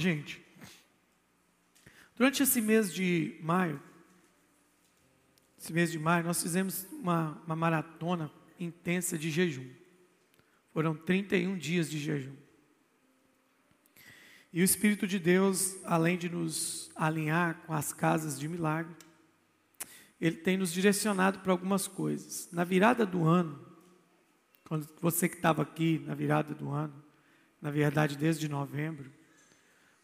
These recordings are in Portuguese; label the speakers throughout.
Speaker 1: gente. Durante esse mês de maio, esse mês de maio, nós fizemos uma, uma maratona intensa de jejum. Foram 31 dias de jejum. E o Espírito de Deus, além de nos alinhar com as casas de milagre, ele tem nos direcionado para algumas coisas. Na virada do ano, quando você que estava aqui na virada do ano, na verdade desde novembro,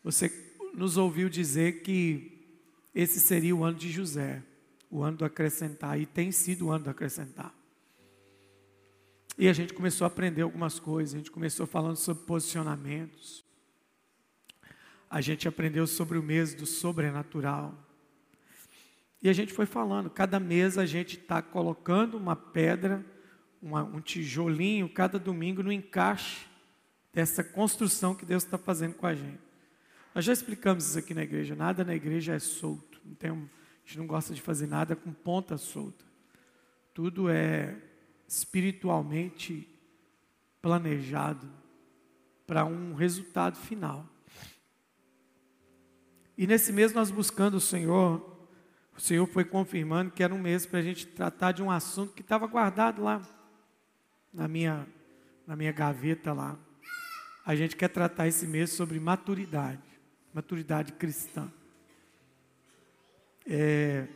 Speaker 1: você nos ouviu dizer que esse seria o ano de José, o ano do acrescentar, e tem sido o ano do acrescentar. E a gente começou a aprender algumas coisas, a gente começou falando sobre posicionamentos, a gente aprendeu sobre o mês do sobrenatural. E a gente foi falando, cada mês a gente está colocando uma pedra, uma, um tijolinho, cada domingo no encaixe dessa construção que Deus está fazendo com a gente. Nós já explicamos isso aqui na igreja, nada na igreja é solto. Não tem, a gente não gosta de fazer nada com ponta solta. Tudo é espiritualmente planejado para um resultado final. E nesse mês nós buscando o Senhor, o Senhor foi confirmando que era um mês para a gente tratar de um assunto que estava guardado lá na minha, na minha gaveta lá. A gente quer tratar esse mês sobre maturidade, maturidade cristã. É,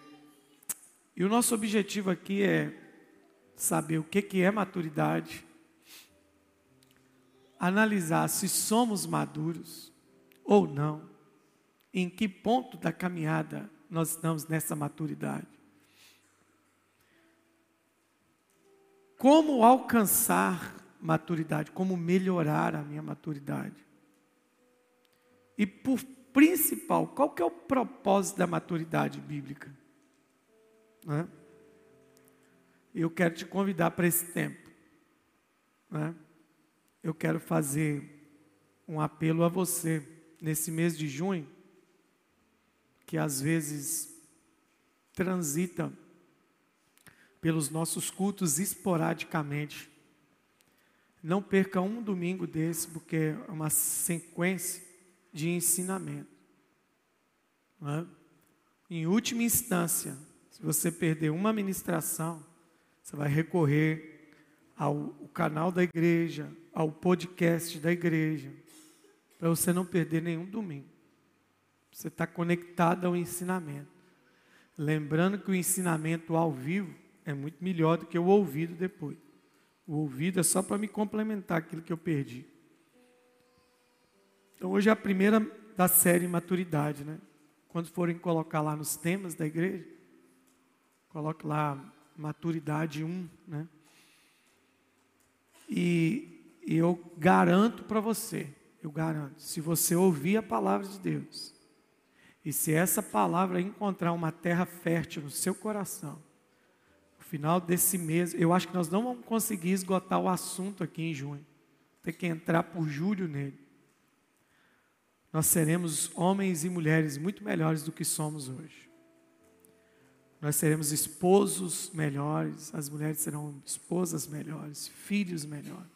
Speaker 1: e o nosso objetivo aqui é saber o que, que é maturidade, analisar se somos maduros ou não em que ponto da caminhada nós estamos nessa maturidade. Como alcançar maturidade, como melhorar a minha maturidade. E por principal, qual que é o propósito da maturidade bíblica? Né? Eu quero te convidar para esse tempo. Né? Eu quero fazer um apelo a você nesse mês de junho que às vezes transita pelos nossos cultos esporadicamente. Não perca um domingo desse, porque é uma sequência de ensinamento. É? Em última instância, se você perder uma ministração, você vai recorrer ao canal da igreja, ao podcast da igreja, para você não perder nenhum domingo. Você está conectado ao ensinamento. Lembrando que o ensinamento ao vivo é muito melhor do que o ouvido depois. O ouvido é só para me complementar aquilo que eu perdi. Então hoje é a primeira da série Maturidade, né? Quando forem colocar lá nos temas da igreja, coloque lá Maturidade 1, né? E, eu garanto para você, eu garanto, se você ouvir a palavra de Deus, e se essa palavra encontrar uma terra fértil no seu coração, no final desse mês, eu acho que nós não vamos conseguir esgotar o assunto aqui em junho. Tem que entrar por julho nele. Nós seremos homens e mulheres muito melhores do que somos hoje. Nós seremos esposos melhores, as mulheres serão esposas melhores, filhos melhores,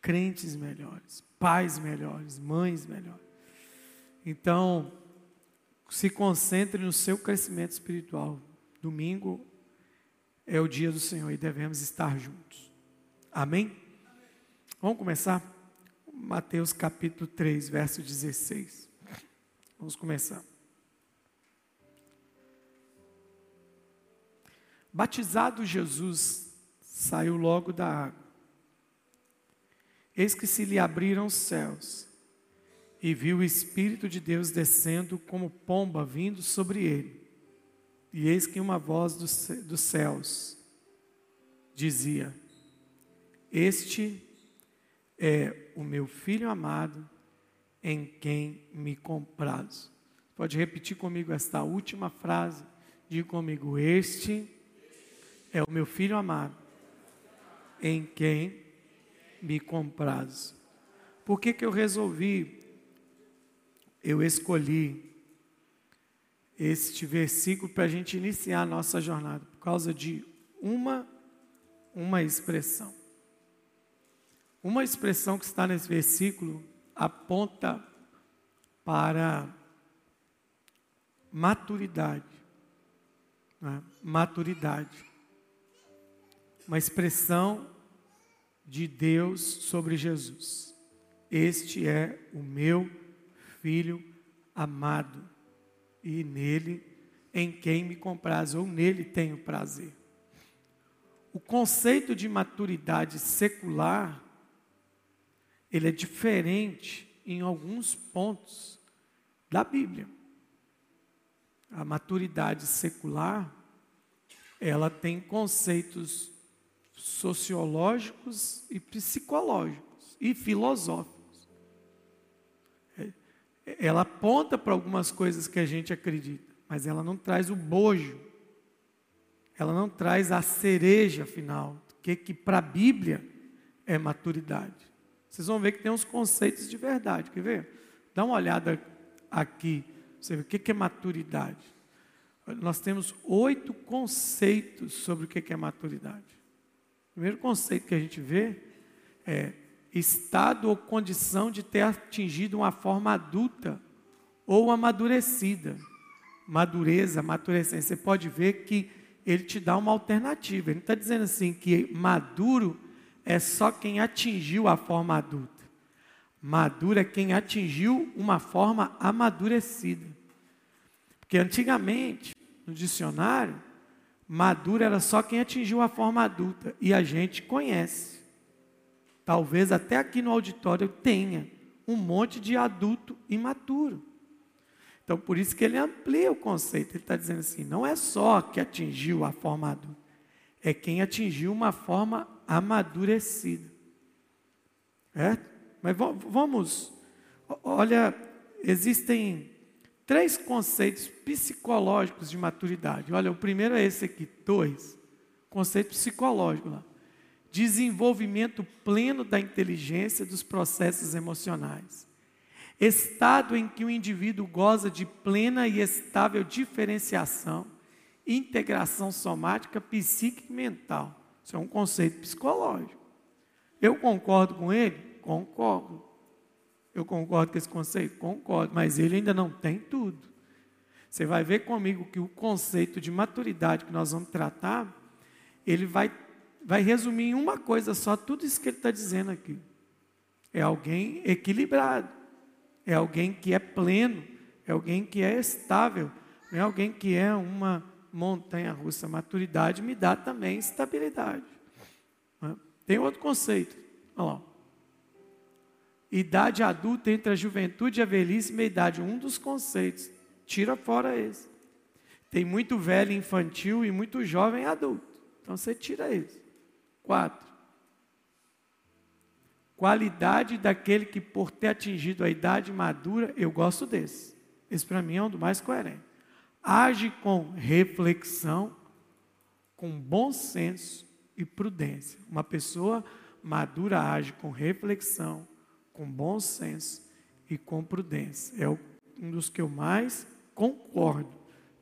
Speaker 1: crentes melhores, pais melhores, mães melhores. Então, se concentre no seu crescimento espiritual. Domingo é o dia do Senhor e devemos estar juntos. Amém? Vamos começar? Mateus capítulo 3, verso 16. Vamos começar. Batizado Jesus, saiu logo da água. Eis que se lhe abriram os céus e viu o Espírito de Deus descendo como pomba vindo sobre ele. E eis que uma voz dos, céus dizia: Este é o meu filho amado, em quem me comprazo. Pode repetir comigo esta última frase? Diga comigo: Este é o meu filho amado, em quem me comprazo. Por que, que eu resolvi eu escolhi este versículo para a gente iniciar a nossa jornada, por causa de uma, uma expressão. Uma expressão que está nesse versículo aponta para maturidade. Né? Maturidade. Uma expressão de Deus sobre Jesus. Este é o meu filho amado, e nele em quem me compraz, ou nele tenho prazer. O conceito de maturidade secular, ele é diferente em alguns pontos da Bíblia. A maturidade secular, ela tem conceitos sociológicos e psicológicos e filosóficos. É, ela aponta para algumas coisas que a gente acredita mas ela não traz o bojo, ela não traz a cereja final, que, que para a Bíblia é maturidade. Vocês vão ver que tem uns conceitos de verdade, quer ver? Dá uma olhada aqui, você vê o que, é maturidade. Nós temos oito conceitos sobre o que é maturidade. O primeiro conceito que a gente vê é estado ou condição de ter atingido uma forma adulta ou amadurecida madureza, maturecência, você pode ver que ele te dá uma alternativa. Ele não está dizendo assim que maduro é só quem atingiu a forma adulta. Maduro é quem atingiu uma forma amadurecida. Porque antigamente, no dicionário, maduro era só quem atingiu a forma adulta. E a gente conhece. Talvez até aqui no auditório tenha um monte de adulto imaturo. Então, por isso que ele amplia o conceito. Ele está dizendo assim: não é só que atingiu a forma adulta, é quem atingiu uma forma amadurecida. É? Mas vamos, olha, existem três conceitos psicológicos de maturidade. Olha, o primeiro é esse aqui, dois. Conceito psicológico lá. Desenvolvimento pleno da inteligência dos processos emocionais estado em que o indivíduo goza de plena e estável diferenciação, integração somática, psíquica e mental. Isso é um conceito psicológico. Eu concordo com ele? Concordo. Eu concordo com esse conceito? Concordo, mas ele ainda não tem tudo. Você vai ver comigo que o conceito de maturidade que nós vamos tratar, ele vai, vai resumir em uma coisa só, tudo isso que ele está dizendo aqui. É alguém equilibrado é alguém que é pleno, é alguém que é estável, não é alguém que é uma montanha russa. Maturidade me dá também estabilidade. Tem outro conceito, olha lá. Idade adulta entre a juventude e a velhice e meia idade, um dos conceitos. Tira fora esse. Tem muito velho infantil e muito jovem adulto. Então você tira esse. Quatro qualidade daquele que, por ter atingido a idade madura, eu gosto desse. Esse para mim é um do mais coerente. Age com reflexão, com bom senso e prudência. Uma pessoa madura age com reflexão, com bom senso e com prudência. É um dos que eu mais concordo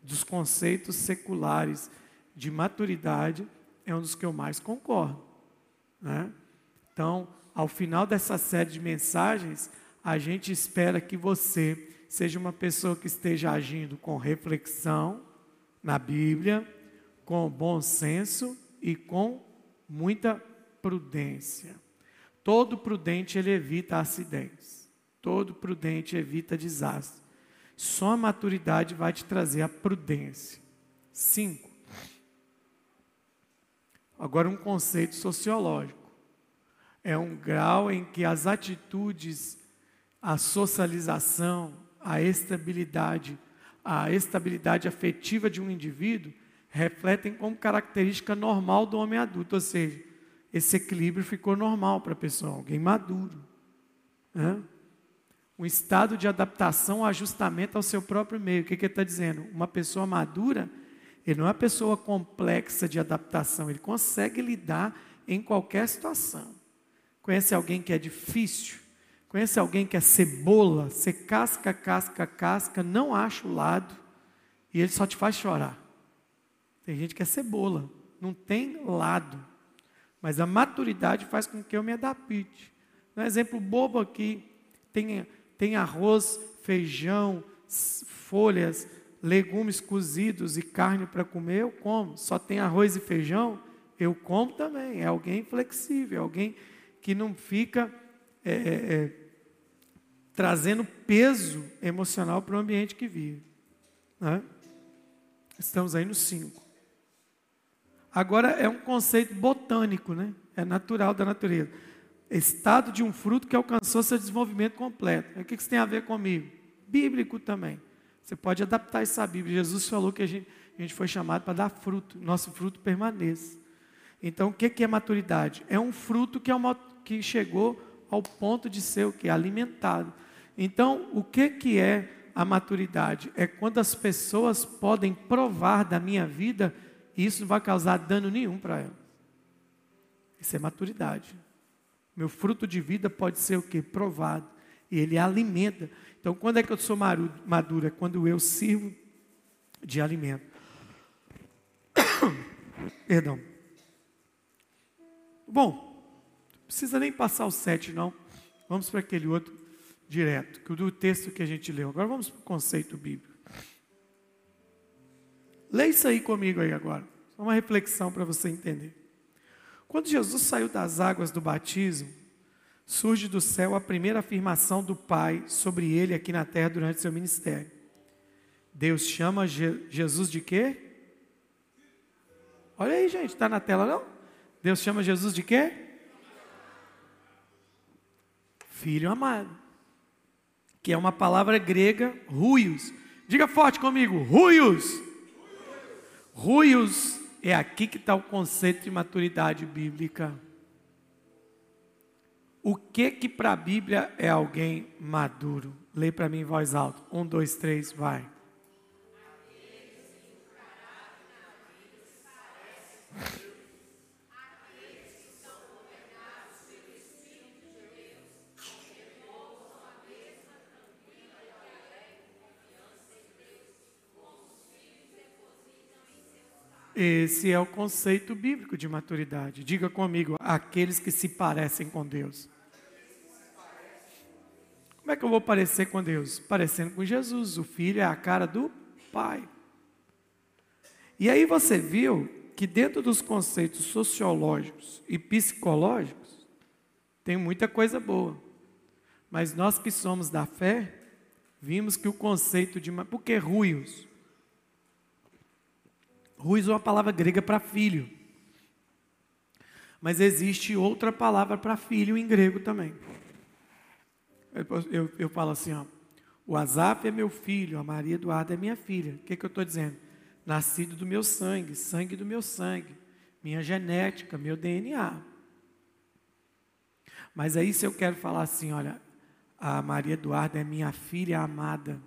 Speaker 1: dos conceitos seculares de maturidade, é um dos que eu mais concordo. Né? Então, ao final dessa série de mensagens, a gente espera que você seja uma pessoa que esteja agindo com reflexão na Bíblia, com bom senso e com muita prudência. Todo prudente ele evita acidentes. Todo prudente evita desastre. Só a maturidade vai te trazer a prudência. Cinco. Agora um conceito sociológico é um grau em que as atitudes, a socialização, a estabilidade, a estabilidade afetiva de um indivíduo refletem como característica normal do homem adulto, ou seja, esse equilíbrio ficou normal para a pessoa, alguém maduro. Né? Um estado de adaptação, ajustamento ao seu próprio meio. O que, que ele está dizendo? Uma pessoa madura, ele não é uma pessoa complexa de adaptação, ele consegue lidar em qualquer situação. Conhece alguém que é difícil? Conhece alguém que é cebola? Você casca, casca, casca, não acha o lado e ele só te faz chorar. Tem gente que é cebola, não tem lado. Mas a maturidade faz com que eu me adapte. Um exemplo bobo aqui: tem, tem arroz feijão, folhas, legumes cozidos e carne para comer, eu como. Só tem arroz e feijão, eu como também. É alguém flexível, é alguém que não fica é, é, é trazendo peso emocional para o ambiente que vive. Né? Estamos aí no 5. Agora é um conceito botânico, né? É natural da natureza. Estado de um fruto que alcançou seu desenvolvimento completo. O que isso tem a ver comigo? Bíblico também. Você pode adaptar isso à Bíblia. Jesus falou que a gente, a gente foi chamado para dar fruto. Nosso fruto permaneça. Então, o que é maturidade? É um fruto que, é uma, que chegou ao ponto de ser o que? Alimentado. Então, o que, que é a maturidade? É quando as pessoas podem provar da minha vida e isso não vai causar dano nenhum para elas. Isso é maturidade. Meu fruto de vida pode ser o que? Provado. E ele alimenta. Então, quando é que eu sou maduro? É quando eu sirvo de alimento. Perdão. Bom, não precisa nem passar o sete, não. Vamos para aquele outro direto, que do texto que a gente leu. Agora vamos para o conceito bíblico. Leia isso aí comigo aí agora. Só uma reflexão para você entender. Quando Jesus saiu das águas do batismo, surge do céu a primeira afirmação do Pai sobre ele aqui na terra durante seu ministério. Deus chama Je Jesus de quê? Olha aí, gente, está na tela não? Deus chama Jesus de quê? Filho amado que é uma palavra grega, ruios. Diga forte comigo, ruios. Ruios é aqui que está o conceito de maturidade bíblica. O que que para a Bíblia é alguém maduro? Lê para mim em voz alta. Um, dois, três, vai. Esse é o conceito bíblico de maturidade. Diga comigo, aqueles que se parecem com Deus. Como é que eu vou parecer com Deus? Parecendo com Jesus. O filho é a cara do Pai. E aí você viu que dentro dos conceitos sociológicos e psicológicos tem muita coisa boa. Mas nós que somos da fé, vimos que o conceito de. Por que ruios? Ruiz é uma palavra grega para filho. Mas existe outra palavra para filho em grego também. Eu, eu, eu, falo assim, ó, o Azaf é meu filho, a Maria Eduarda é minha filha. O que, que eu estou dizendo? Nascido do meu sangue, sangue do meu sangue, minha genética, meu DNA. Mas aí se eu quero falar assim, olha, a Maria Eduarda é minha filha amada,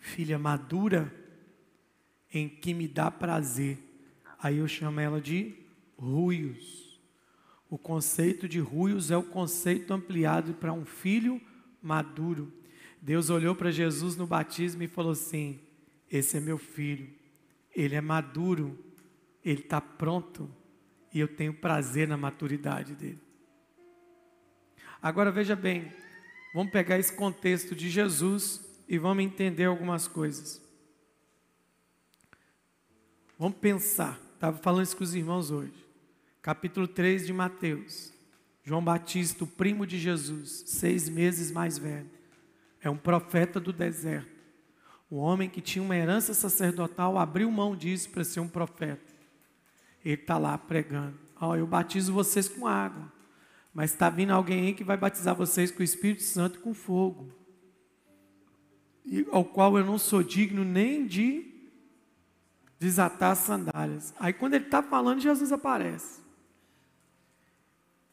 Speaker 1: filha madura, em que me dá prazer. Aí eu chamo ela de ruios. O conceito de ruios é o conceito ampliado para um filho maduro. Deus olhou para Jesus no batismo e falou assim: Esse é meu filho, ele é maduro, ele está pronto e eu tenho prazer na maturidade dele. Agora veja bem, vamos pegar esse contexto de Jesus e vamos entender algumas coisas. Vamos pensar. Estava falando isso com os irmãos hoje. Capítulo 3 de Mateus. João Batista, o primo de Jesus, seis meses mais velho. É um profeta do deserto. O homem que tinha uma herança sacerdotal abriu mão disso para ser um profeta. Ele está lá pregando. Ó, oh, eu batizo vocês com água. Mas está vindo alguém aí que vai batizar vocês com o Espírito Santo e com fogo. E, ao qual eu não sou digno nem de desatar as sandálias. Aí quando ele está falando, Jesus aparece.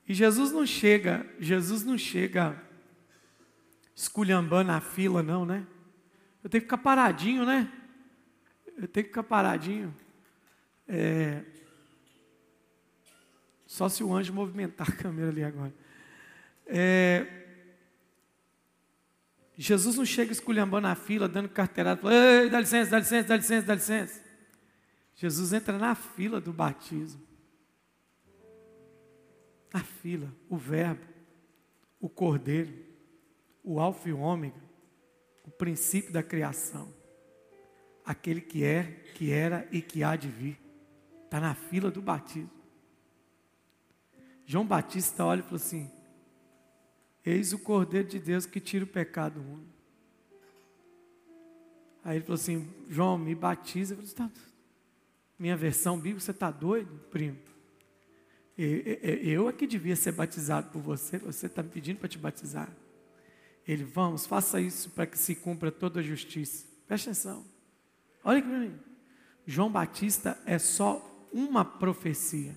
Speaker 1: E Jesus não chega, Jesus não chega esculhambando a fila, não, né? Eu tenho que ficar paradinho, né? Eu tenho que ficar paradinho. É... Só se o anjo movimentar a câmera ali agora. É... Jesus não chega esculhambando a fila, dando carteirada, falando, dá licença, dá licença, dá licença, dá licença. Jesus entra na fila do batismo. Na fila, o Verbo, o Cordeiro, o Alfa e o Ômega. princípio da criação. Aquele que é, que era e que há de vir. Está na fila do batismo. João Batista olha e fala assim: Eis o Cordeiro de Deus que tira o pecado do mundo. Aí ele falou assim: João, me batiza. Eu falei, tá, minha versão bíblica, você está doido, primo? Eu é que devia ser batizado por você, você está me pedindo para te batizar. Ele, vamos, faça isso para que se cumpra toda a justiça. Presta atenção. Olha aqui para mim. João Batista é só uma profecia.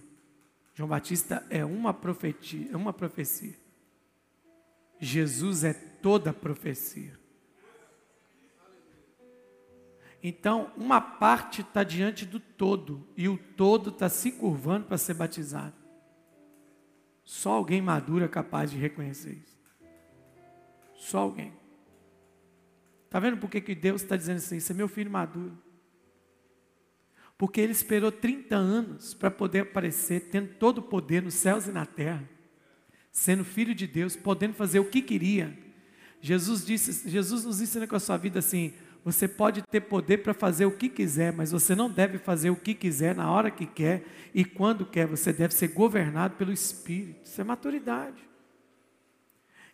Speaker 1: João Batista é uma profetia, é uma profecia. Jesus é toda profecia. Então, uma parte está diante do todo e o todo está se curvando para ser batizado. Só alguém maduro é capaz de reconhecer isso. Só alguém. Está vendo por que, que Deus está dizendo assim? Isso é meu filho maduro. Porque ele esperou 30 anos para poder aparecer, tendo todo o poder nos céus e na terra, sendo filho de Deus, podendo fazer o que queria. Jesus disse, Jesus nos ensina com a sua vida assim: você pode ter poder para fazer o que quiser, mas você não deve fazer o que quiser na hora que quer e quando quer. Você deve ser governado pelo Espírito. Isso é maturidade.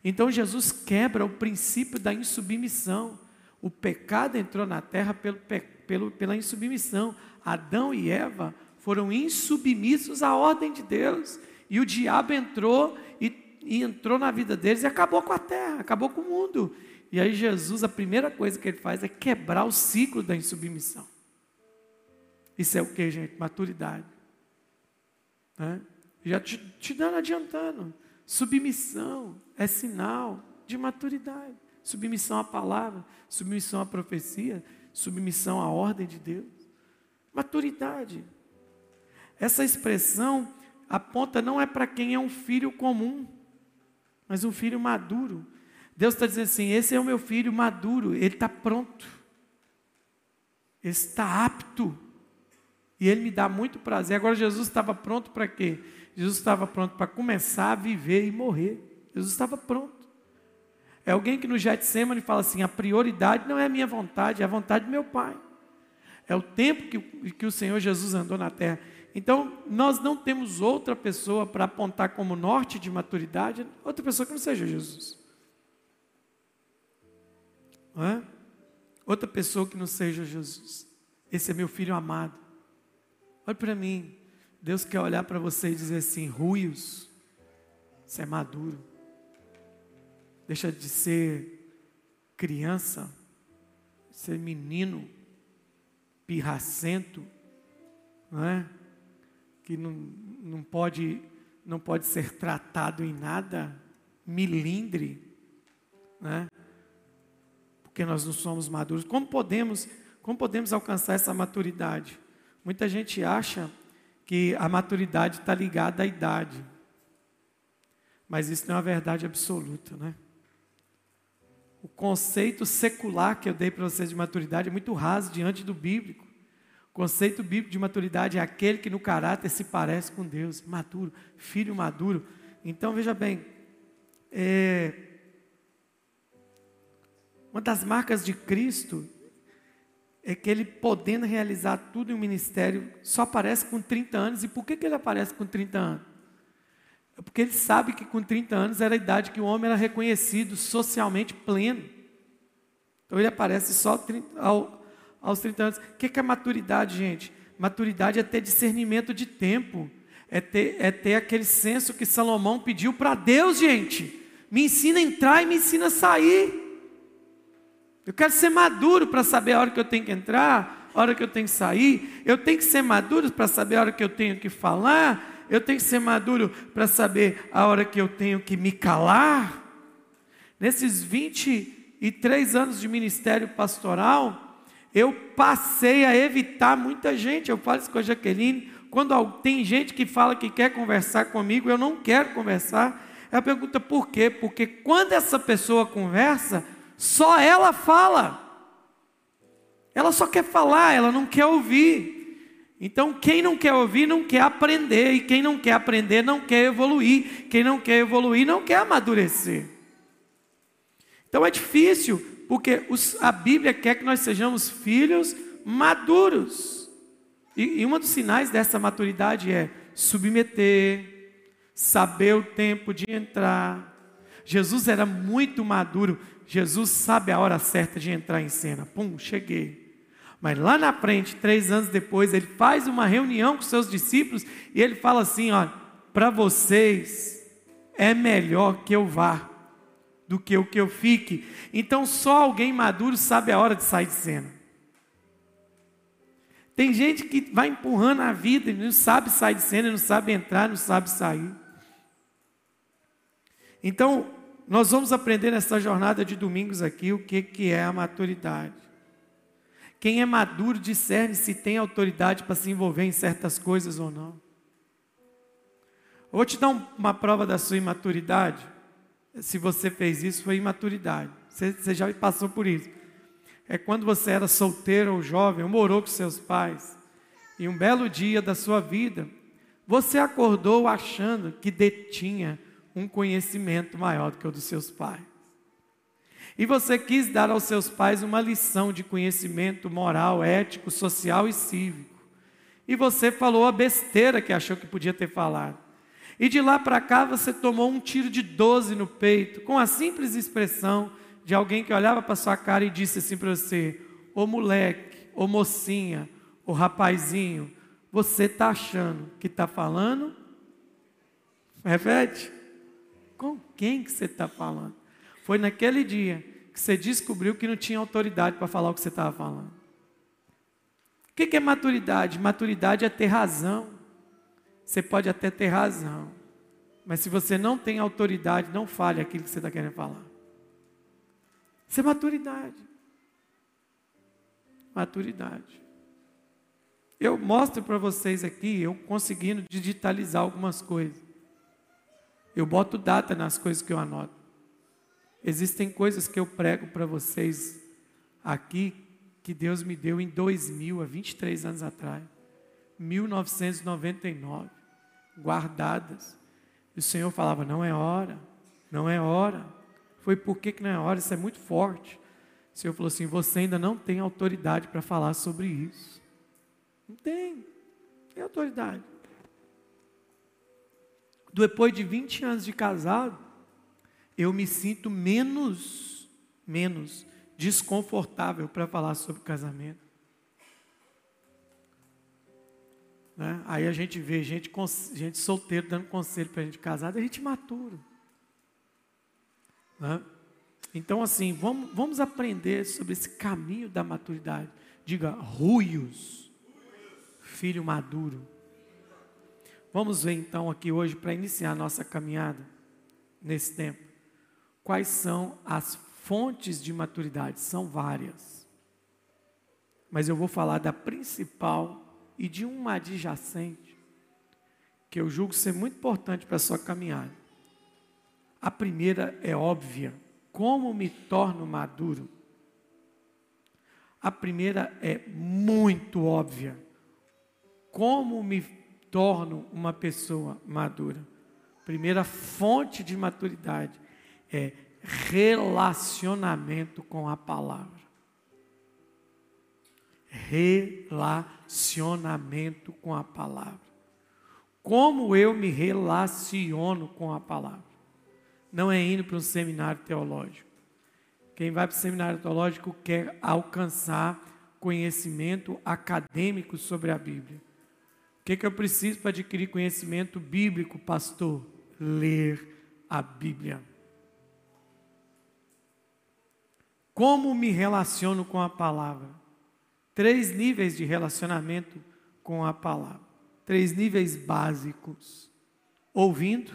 Speaker 1: Então Jesus quebra o princípio da insubmissão. O pecado entrou na terra pelo, pelo, pela insubmissão. Adão e Eva foram insubmissos à ordem de Deus. E o diabo entrou e, e entrou na vida deles e acabou com a terra, acabou com o mundo. E aí Jesus, a primeira coisa que ele faz é quebrar o ciclo da insubmissão. Isso é o que, gente? Maturidade. Né? Já te, te dando adiantando. Submissão é sinal de maturidade. Submissão à palavra, submissão à profecia, submissão à ordem de Deus. Maturidade. Essa expressão aponta não é para quem é um filho comum, mas um filho maduro. Deus está dizendo assim: esse é o meu filho maduro, ele está pronto, ele está apto, e ele me dá muito prazer. Agora, Jesus estava pronto para quê? Jesus estava pronto para começar a viver e morrer. Jesus estava pronto. É alguém que no Getsemane fala assim: a prioridade não é a minha vontade, é a vontade do meu Pai. É o tempo que, que o Senhor Jesus andou na terra. Então, nós não temos outra pessoa para apontar como norte de maturidade, outra pessoa que não seja Jesus. Outra pessoa que não seja Jesus. Esse é meu filho amado. Olha para mim. Deus quer olhar para você e dizer assim: ruios, você é maduro. Deixa de ser criança, ser menino, pirracento, não é? que não, não, pode, não pode ser tratado em nada, milindre, né? Porque nós não somos maduros. Como podemos, como podemos alcançar essa maturidade? Muita gente acha que a maturidade está ligada à idade. Mas isso não é uma verdade absoluta, né? O conceito secular que eu dei para vocês de maturidade é muito raso diante do bíblico. O conceito bíblico de maturidade é aquele que no caráter se parece com Deus, maduro, filho maduro. Então veja bem, é, uma das marcas de Cristo é que ele podendo realizar tudo em um ministério só aparece com 30 anos. E por que, que ele aparece com 30 anos? É porque ele sabe que com 30 anos era a idade que o homem era reconhecido socialmente pleno. Então ele aparece só 30, ao, aos 30 anos. O que, que é maturidade, gente? Maturidade é ter discernimento de tempo. É ter, é ter aquele senso que Salomão pediu para Deus, gente. Me ensina a entrar e me ensina a sair. Eu quero ser maduro para saber a hora que eu tenho que entrar, a hora que eu tenho que sair. Eu tenho que ser maduro para saber a hora que eu tenho que falar. Eu tenho que ser maduro para saber a hora que eu tenho que me calar. Nesses 23 anos de ministério pastoral, eu passei a evitar muita gente. Eu falo isso com a Jaqueline. Quando tem gente que fala que quer conversar comigo, eu não quero conversar. Ela pergunta por quê? Porque quando essa pessoa conversa, só ela fala. Ela só quer falar, ela não quer ouvir. Então, quem não quer ouvir não quer aprender, e quem não quer aprender não quer evoluir, quem não quer evoluir não quer amadurecer. Então é difícil Porque os, a Bíblia quer que nós sejamos filhos maduros. E, e um dos sinais dessa maturidade é submeter, saber o tempo de entrar. Jesus era muito maduro. Jesus sabe a hora certa de entrar em cena. Pum, cheguei. Mas lá na frente, três anos depois, ele faz uma reunião com seus discípulos e ele fala assim: ó, para vocês é melhor que eu vá do que o que eu fique. Então só alguém maduro sabe a hora de sair de cena. Tem gente que vai empurrando a vida e não sabe sair de cena, não sabe entrar, não sabe sair. Então, nós vamos aprender nessa jornada de domingos aqui o que, que é a maturidade. Quem é maduro discerne se tem autoridade para se envolver em certas coisas ou não. Vou te dar uma prova da sua imaturidade. Se você fez isso, foi imaturidade. Você, você já passou por isso. É quando você era solteiro ou jovem, ou morou com seus pais, e um belo dia da sua vida, você acordou achando que detinha um conhecimento maior do que o dos seus pais. E você quis dar aos seus pais uma lição de conhecimento moral, ético, social e cívico. E você falou a besteira que achou que podia ter falado. E de lá para cá você tomou um tiro de 12 no peito, com a simples expressão de alguém que olhava para sua cara e disse assim para você: Ô moleque, ô mocinha, ô rapazinho, você está achando que está falando? Repete. Quem que você está falando? Foi naquele dia que você descobriu que não tinha autoridade para falar o que você estava falando. O que é maturidade? Maturidade é ter razão. Você pode até ter razão. Mas se você não tem autoridade, não fale aquilo que você está querendo falar. Isso é maturidade. Maturidade. Eu mostro para vocês aqui, eu conseguindo digitalizar algumas coisas. Eu boto data nas coisas que eu anoto. Existem coisas que eu prego para vocês aqui que Deus me deu em 2000, há 23 anos atrás. 1999, guardadas. E o Senhor falava: não é hora, não é hora. Foi por que, que não é hora? Isso é muito forte. O Senhor falou assim: você ainda não tem autoridade para falar sobre isso. Não tem, tem autoridade depois de 20 anos de casado, eu me sinto menos, menos desconfortável para falar sobre casamento. Né? Aí a gente vê gente, gente solteiro dando conselho para gente casada, a gente maturo. Né? Então, assim, vamos, vamos aprender sobre esse caminho da maturidade. Diga, ruios, filho maduro. Vamos ver então aqui hoje, para iniciar nossa caminhada nesse tempo, quais são as fontes de maturidade? São várias. Mas eu vou falar da principal e de uma adjacente, que eu julgo ser muito importante para a sua caminhada. A primeira é óbvia: como me torno maduro? A primeira é muito óbvia: como me torno uma pessoa madura? Primeira fonte de maturidade é relacionamento com a palavra. Relacionamento com a palavra. Como eu me relaciono com a palavra? Não é indo para um seminário teológico. Quem vai para o seminário teológico quer alcançar conhecimento acadêmico sobre a Bíblia. O que, que eu preciso para adquirir conhecimento bíblico, pastor? Ler a Bíblia. Como me relaciono com a palavra? Três níveis de relacionamento com a palavra. Três níveis básicos: ouvindo,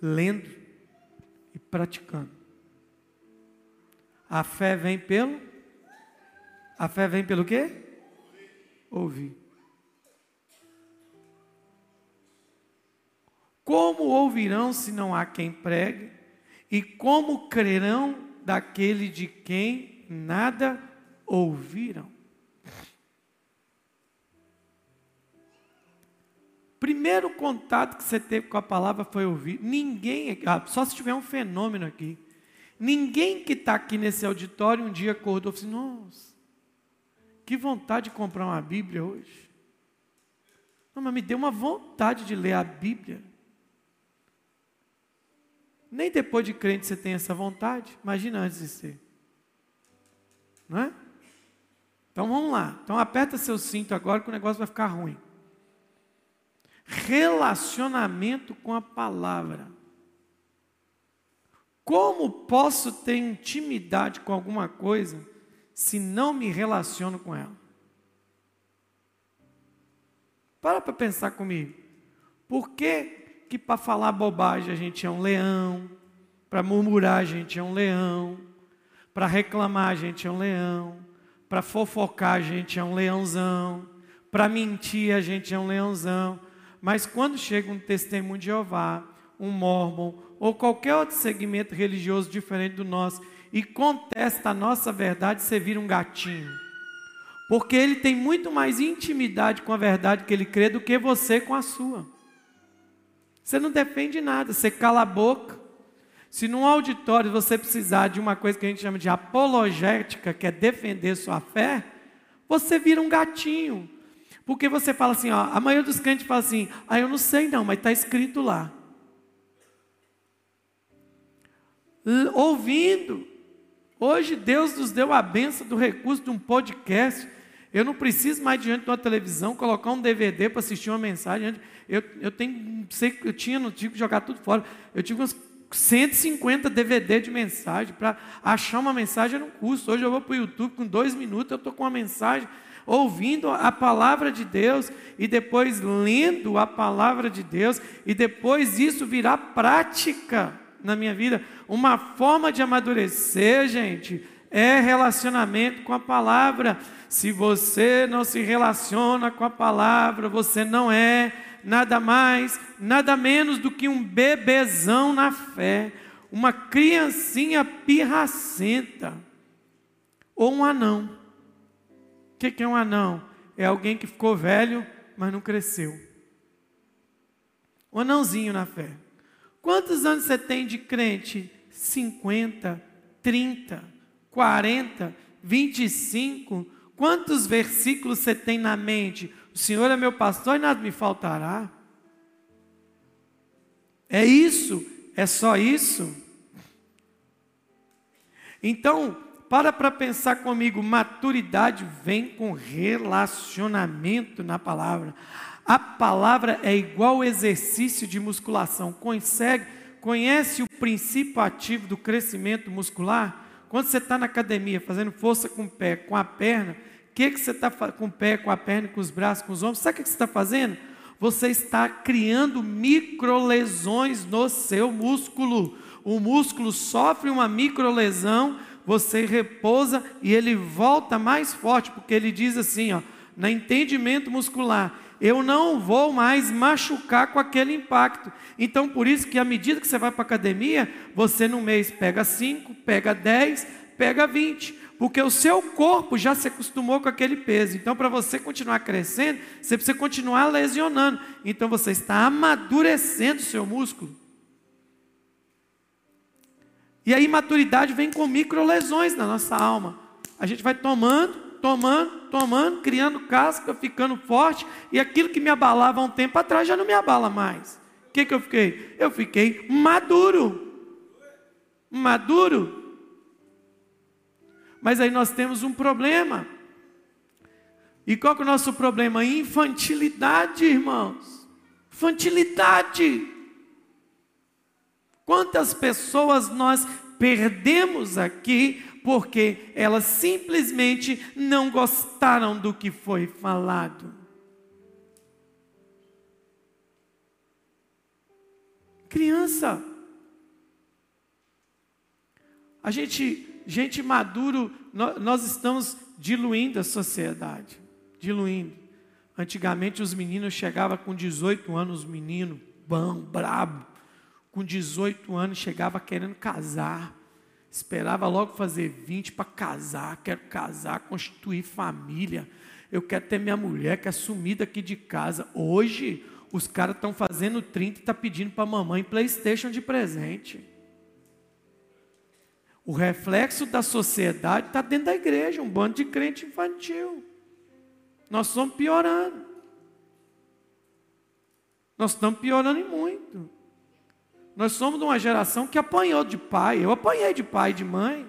Speaker 1: lendo e praticando. A fé vem pelo? A fé vem pelo quê? Ouvir. Como ouvirão se não há quem pregue? E como crerão daquele de quem nada ouviram? Primeiro contato que você teve com a palavra foi ouvir. Ninguém, ah, só se tiver um fenômeno aqui. Ninguém que está aqui nesse auditório um dia acordou e falou assim: nossa, que vontade de comprar uma Bíblia hoje. Não, mas me deu uma vontade de ler a Bíblia. Nem depois de crente você tem essa vontade. Imagina antes de ser. Não é? Então vamos lá. Então aperta seu cinto agora que o negócio vai ficar ruim. Relacionamento com a palavra. Como posso ter intimidade com alguma coisa se não me relaciono com ela? Para para pensar comigo. Por que que para falar bobagem a gente é um leão, para murmurar a gente é um leão, para reclamar a gente é um leão, para fofocar a gente é um leãozão, para mentir a gente é um leãozão. Mas quando chega um testemunho de Jeová, um mormon ou qualquer outro segmento religioso diferente do nosso e contesta a nossa verdade, você vira um gatinho. Porque ele tem muito mais intimidade com a verdade que ele crê do que você com a sua. Você não defende nada, você cala a boca. Se num auditório você precisar de uma coisa que a gente chama de apologética, que é defender sua fé, você vira um gatinho. Porque você fala assim, ó, a maioria dos crentes fala assim, ah, eu não sei não, mas está escrito lá. Ouvindo. Hoje Deus nos deu a benção do recurso de um podcast. Eu não preciso mais diante de uma televisão colocar um DVD para assistir uma mensagem. Eu, eu tenho, sei, eu tinha, não tive que jogar tudo fora. Eu tive uns 150 DVD de mensagem para achar uma mensagem era um custo. Hoje eu vou para o YouTube com dois minutos, eu estou com uma mensagem ouvindo a palavra de Deus e depois lendo a palavra de Deus e depois isso virar prática na minha vida. Uma forma de amadurecer, gente, é relacionamento com a palavra. Se você não se relaciona com a palavra, você não é nada mais, nada menos do que um bebezão na fé, uma criancinha pirracenta, ou um anão. O que é um anão? É alguém que ficou velho, mas não cresceu. Um anãozinho na fé. Quantos anos você tem de crente? 50, 30, 40, 25, Quantos versículos você tem na mente? O Senhor é meu pastor e nada me faltará. É isso? É só isso? Então, para para pensar comigo, maturidade vem com relacionamento na palavra. A palavra é igual exercício de musculação. Consegue, conhece o princípio ativo do crescimento muscular? Quando você está na academia fazendo força com o pé, com a perna, que, que você está com o pé, com a perna, com os braços, com os ombros? Sabe o que você está fazendo? Você está criando microlesões no seu músculo. O músculo sofre uma microlesão, você repousa e ele volta mais forte, porque ele diz assim, ó, no entendimento muscular, eu não vou mais machucar com aquele impacto. Então, por isso que à medida que você vai para a academia, você no mês pega 5, pega 10, pega 20 porque o seu corpo já se acostumou com aquele peso. Então, para você continuar crescendo, você precisa continuar lesionando. Então, você está amadurecendo o seu músculo. E a imaturidade vem com microlesões na nossa alma. A gente vai tomando, tomando, tomando, criando casca, ficando forte, e aquilo que me abalava um tempo atrás já não me abala mais. O que, que eu fiquei? Eu fiquei maduro. Maduro. Mas aí nós temos um problema. E qual que é o nosso problema? Infantilidade, irmãos. Infantilidade. Quantas pessoas nós perdemos aqui porque elas simplesmente não gostaram do que foi falado. Criança. A gente gente maduro, nós estamos diluindo a sociedade. Diluindo. Antigamente os meninos chegavam com 18 anos, menino bom, brabo. Com 18 anos chegava querendo casar. Esperava logo fazer 20 para casar. Quero casar, constituir família. Eu quero ter minha mulher que é sumida aqui de casa. Hoje, os caras estão fazendo 30 e tá pedindo para mamãe PlayStation de presente. O reflexo da sociedade está dentro da igreja, um bando de crente infantil. Nós estamos piorando. Nós estamos piorando e muito. Nós somos de uma geração que apanhou de pai. Eu apanhei de pai e de mãe.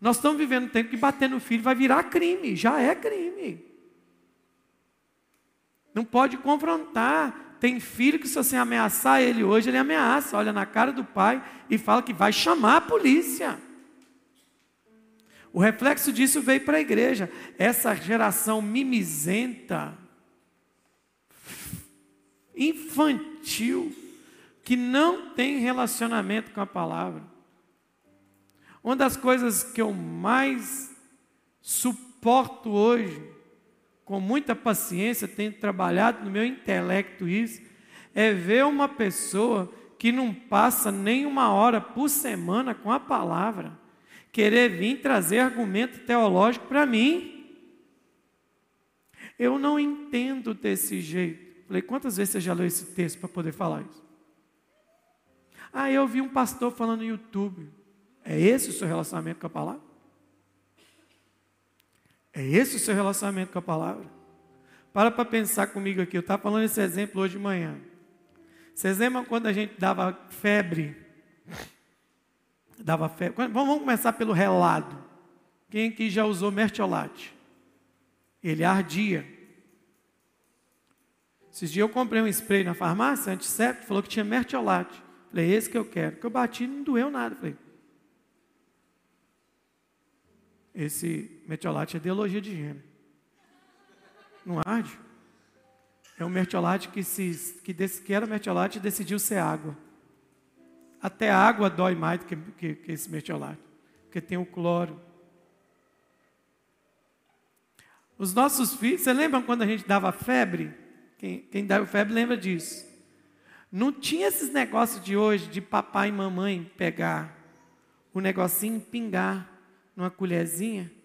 Speaker 1: Nós estamos vivendo um tempo que bater no filho vai virar crime. Já é crime. Não pode confrontar. Tem filho que, se você ameaçar ele hoje, ele ameaça, olha na cara do pai e fala que vai chamar a polícia. O reflexo disso veio para a igreja. Essa geração mimizenta, infantil, que não tem relacionamento com a palavra. Uma das coisas que eu mais suporto hoje, com muita paciência, tenho trabalhado no meu intelecto isso, é ver uma pessoa que não passa nem uma hora por semana com a palavra, querer vir trazer argumento teológico para mim. Eu não entendo desse jeito. Falei, quantas vezes você já leu esse texto para poder falar isso? Ah, eu vi um pastor falando no YouTube. É esse o seu relacionamento com a palavra? É esse o seu relacionamento com a palavra? Para para pensar comigo aqui. Eu estava falando esse exemplo hoje de manhã. Vocês lembram quando a gente dava febre? Dava febre. Vamos começar pelo relado. Quem aqui já usou mertiolate? Ele ardia. Esses dias eu comprei um spray na farmácia, antisséptico, falou que tinha mertiolate. Falei, esse que eu quero. Que eu bati não doeu nada. Falei, esse mertiolate é ideologia de gênero. Não arde. É um mertiolate que, se, que, desse, que era mertiolate e decidiu ser água. Até água dói mais do que, que, que esse mertiolate. Porque tem o cloro. Os nossos filhos, você lembra quando a gente dava febre? Quem, quem dá febre lembra disso. Não tinha esses negócios de hoje de papai e mamãe pegar o negocinho, pingar numa colherzinha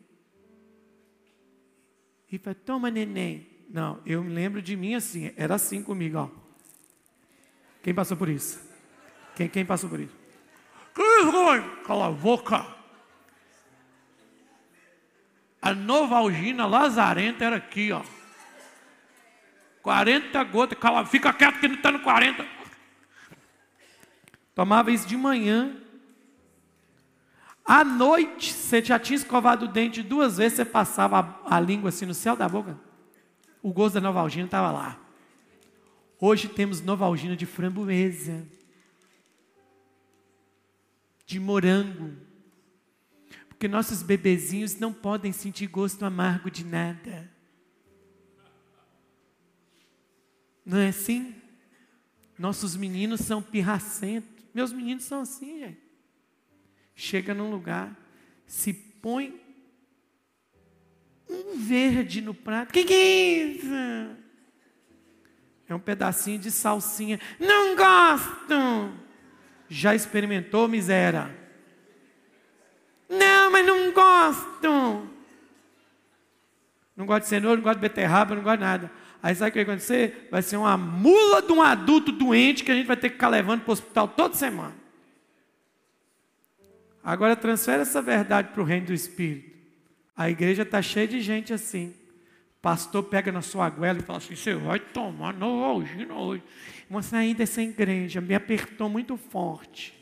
Speaker 1: e falar, toma neném. Não, eu me lembro de mim assim, era assim comigo, ó. Quem passou por isso? Quem, quem passou por isso? Cala a boca. A Novalgina Lazarenta era aqui, ó. 40 gotas, cala, fica quieto que não está no 40. Tomava isso de manhã. À noite, você já tinha escovado o dente duas vezes, você passava a, a língua assim no céu da boca. O gosto da Novalgina estava lá. Hoje temos Novalgina de framboesa, de morango, porque nossos bebezinhos não podem sentir gosto amargo de nada. Não é assim? Nossos meninos são pirracentos. Meus meninos são assim, gente. Chega num lugar, se põe um verde no prato. Que que é isso? É um pedacinho de salsinha. Não gosto. Já experimentou, miséria? Não, mas não gosto. Não gosto de cenoura, não gosto de beterraba, não gosto de nada. Aí sabe o que vai acontecer? Vai ser uma mula de um adulto doente que a gente vai ter que ficar levando para o hospital toda semana. Agora transfere essa verdade para o reino do Espírito. A igreja está cheia de gente assim. Pastor pega na sua goela e fala assim: você vai tomar novalgina hoje. Mas ainda essa igreja me apertou muito forte.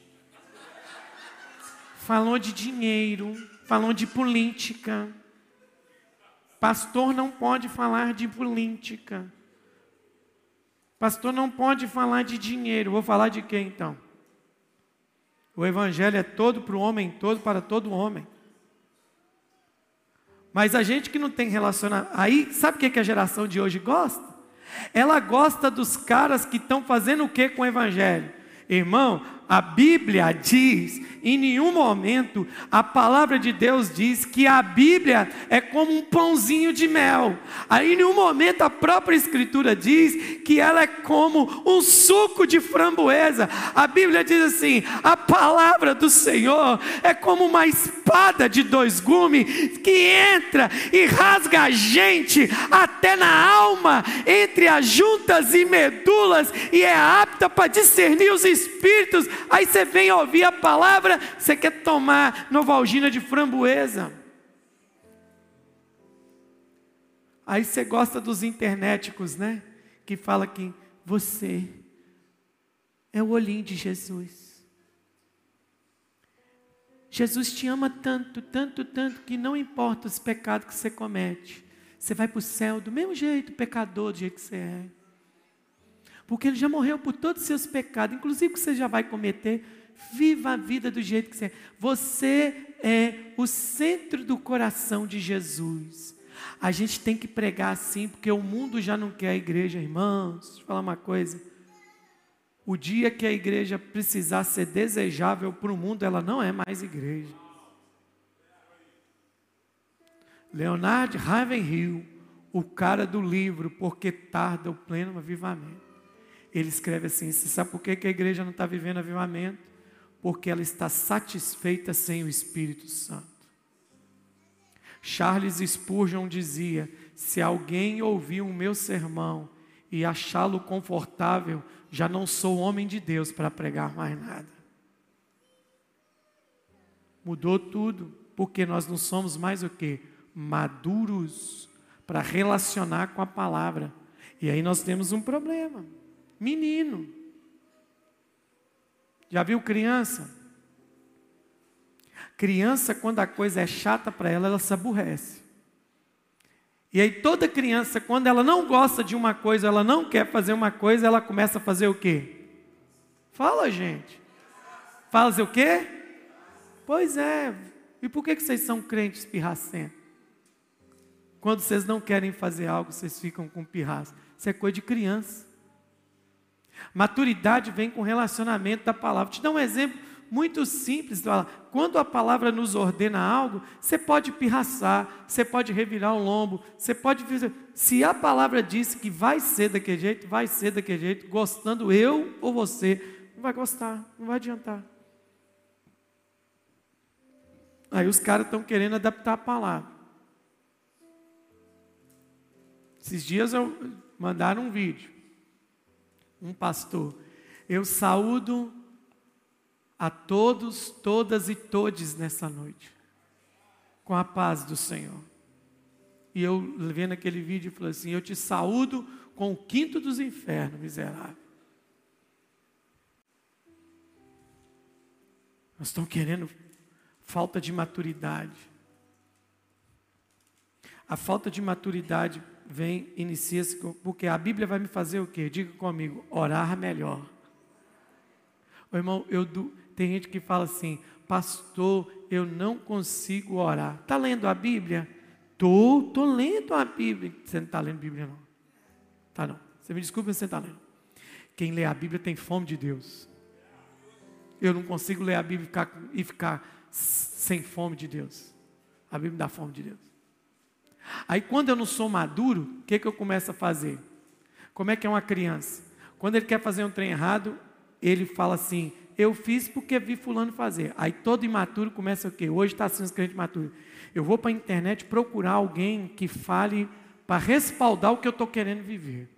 Speaker 1: Falou de dinheiro, falou de política. Pastor não pode falar de política. Pastor não pode falar de dinheiro. Vou falar de quem então? O evangelho é todo para o homem todo, para todo homem. Mas a gente que não tem relacionamento. Aí, sabe o que a geração de hoje gosta? Ela gosta dos caras que estão fazendo o que com o evangelho? Irmão, a Bíblia diz, em nenhum momento a palavra de Deus diz que a Bíblia é como um pãozinho de mel. Aí, em nenhum momento a própria Escritura diz que ela é como um suco de framboesa. A Bíblia diz assim: a palavra do Senhor é como uma espada de dois gumes que entra e rasga a gente até na alma, entre as juntas e medulas, e é apta para discernir os espíritos Aí você vem ouvir a palavra, você quer tomar novalgina de framboesa. Aí você gosta dos internéticos, né? Que fala que você é o olhinho de Jesus. Jesus te ama tanto, tanto, tanto, que não importa os pecados que você comete, você vai para o céu do mesmo jeito, pecador, do jeito que você é. Porque Ele já morreu por todos os seus pecados, inclusive que você já vai cometer. Viva a vida do jeito que você é. Você é o centro do coração de Jesus. A gente tem que pregar assim, porque o mundo já não quer a igreja, irmãos. Deixa eu falar uma coisa. O dia que a igreja precisar ser desejável para o mundo, ela não é mais igreja. Leonard Ravenhill, o cara do livro Porque Tarda o Pleno Avivamento. Ele escreve assim: Você sabe por que a igreja não está vivendo avivamento? Porque ela está satisfeita sem o Espírito Santo. Charles Spurgeon dizia: Se alguém ouvir o meu sermão e achá-lo confortável, já não sou homem de Deus para pregar mais nada. Mudou tudo, porque nós não somos mais o que? Maduros para relacionar com a palavra. E aí nós temos um problema. Menino. Já viu criança? Criança, quando a coisa é chata para ela, ela se aborrece. E aí toda criança, quando ela não gosta de uma coisa, ela não quer fazer uma coisa, ela começa a fazer o quê? Fala, gente. Fala o quê? Pois é. E por que, que vocês são crentes pirracentos? Quando vocês não querem fazer algo, vocês ficam com pirraça. Isso é coisa de criança. Maturidade vem com relacionamento da palavra. Te dar um exemplo muito simples. Quando a palavra nos ordena algo, você pode pirraçar, você pode revirar o lombo, você pode. Se a palavra disse que vai ser daquele jeito, vai ser daquele jeito, gostando eu ou você, não vai gostar, não vai adiantar. Aí os caras estão querendo adaptar a palavra. Esses dias eu mandaram um vídeo. Um pastor. Eu saúdo a todos, todas e todes nessa noite, com a paz do Senhor. E eu vendo aquele vídeo falei assim: Eu te saúdo com o quinto dos infernos, miserável. Nós estamos querendo falta de maturidade. A falta de maturidade vem, inicia-se, porque a Bíblia vai me fazer o quê? Diga comigo, orar melhor. O irmão, eu, tem gente que fala assim, pastor, eu não consigo orar. Está lendo a Bíblia? Estou, estou lendo a Bíblia. Você não está lendo a Bíblia, não. Tá não. Você me desculpa, mas você está lendo. Quem lê a Bíblia tem fome de Deus. Eu não consigo ler a Bíblia e ficar, e ficar sem fome de Deus. A Bíblia dá fome de Deus. Aí quando eu não sou maduro, o que, que eu começo a fazer? Como é que é uma criança? Quando ele quer fazer um trem errado, ele fala assim: eu fiz porque vi fulano fazer. Aí todo imaturo começa o quê? Hoje está sendo crente maturo. Eu vou para a internet procurar alguém que fale para respaldar o que eu estou querendo viver.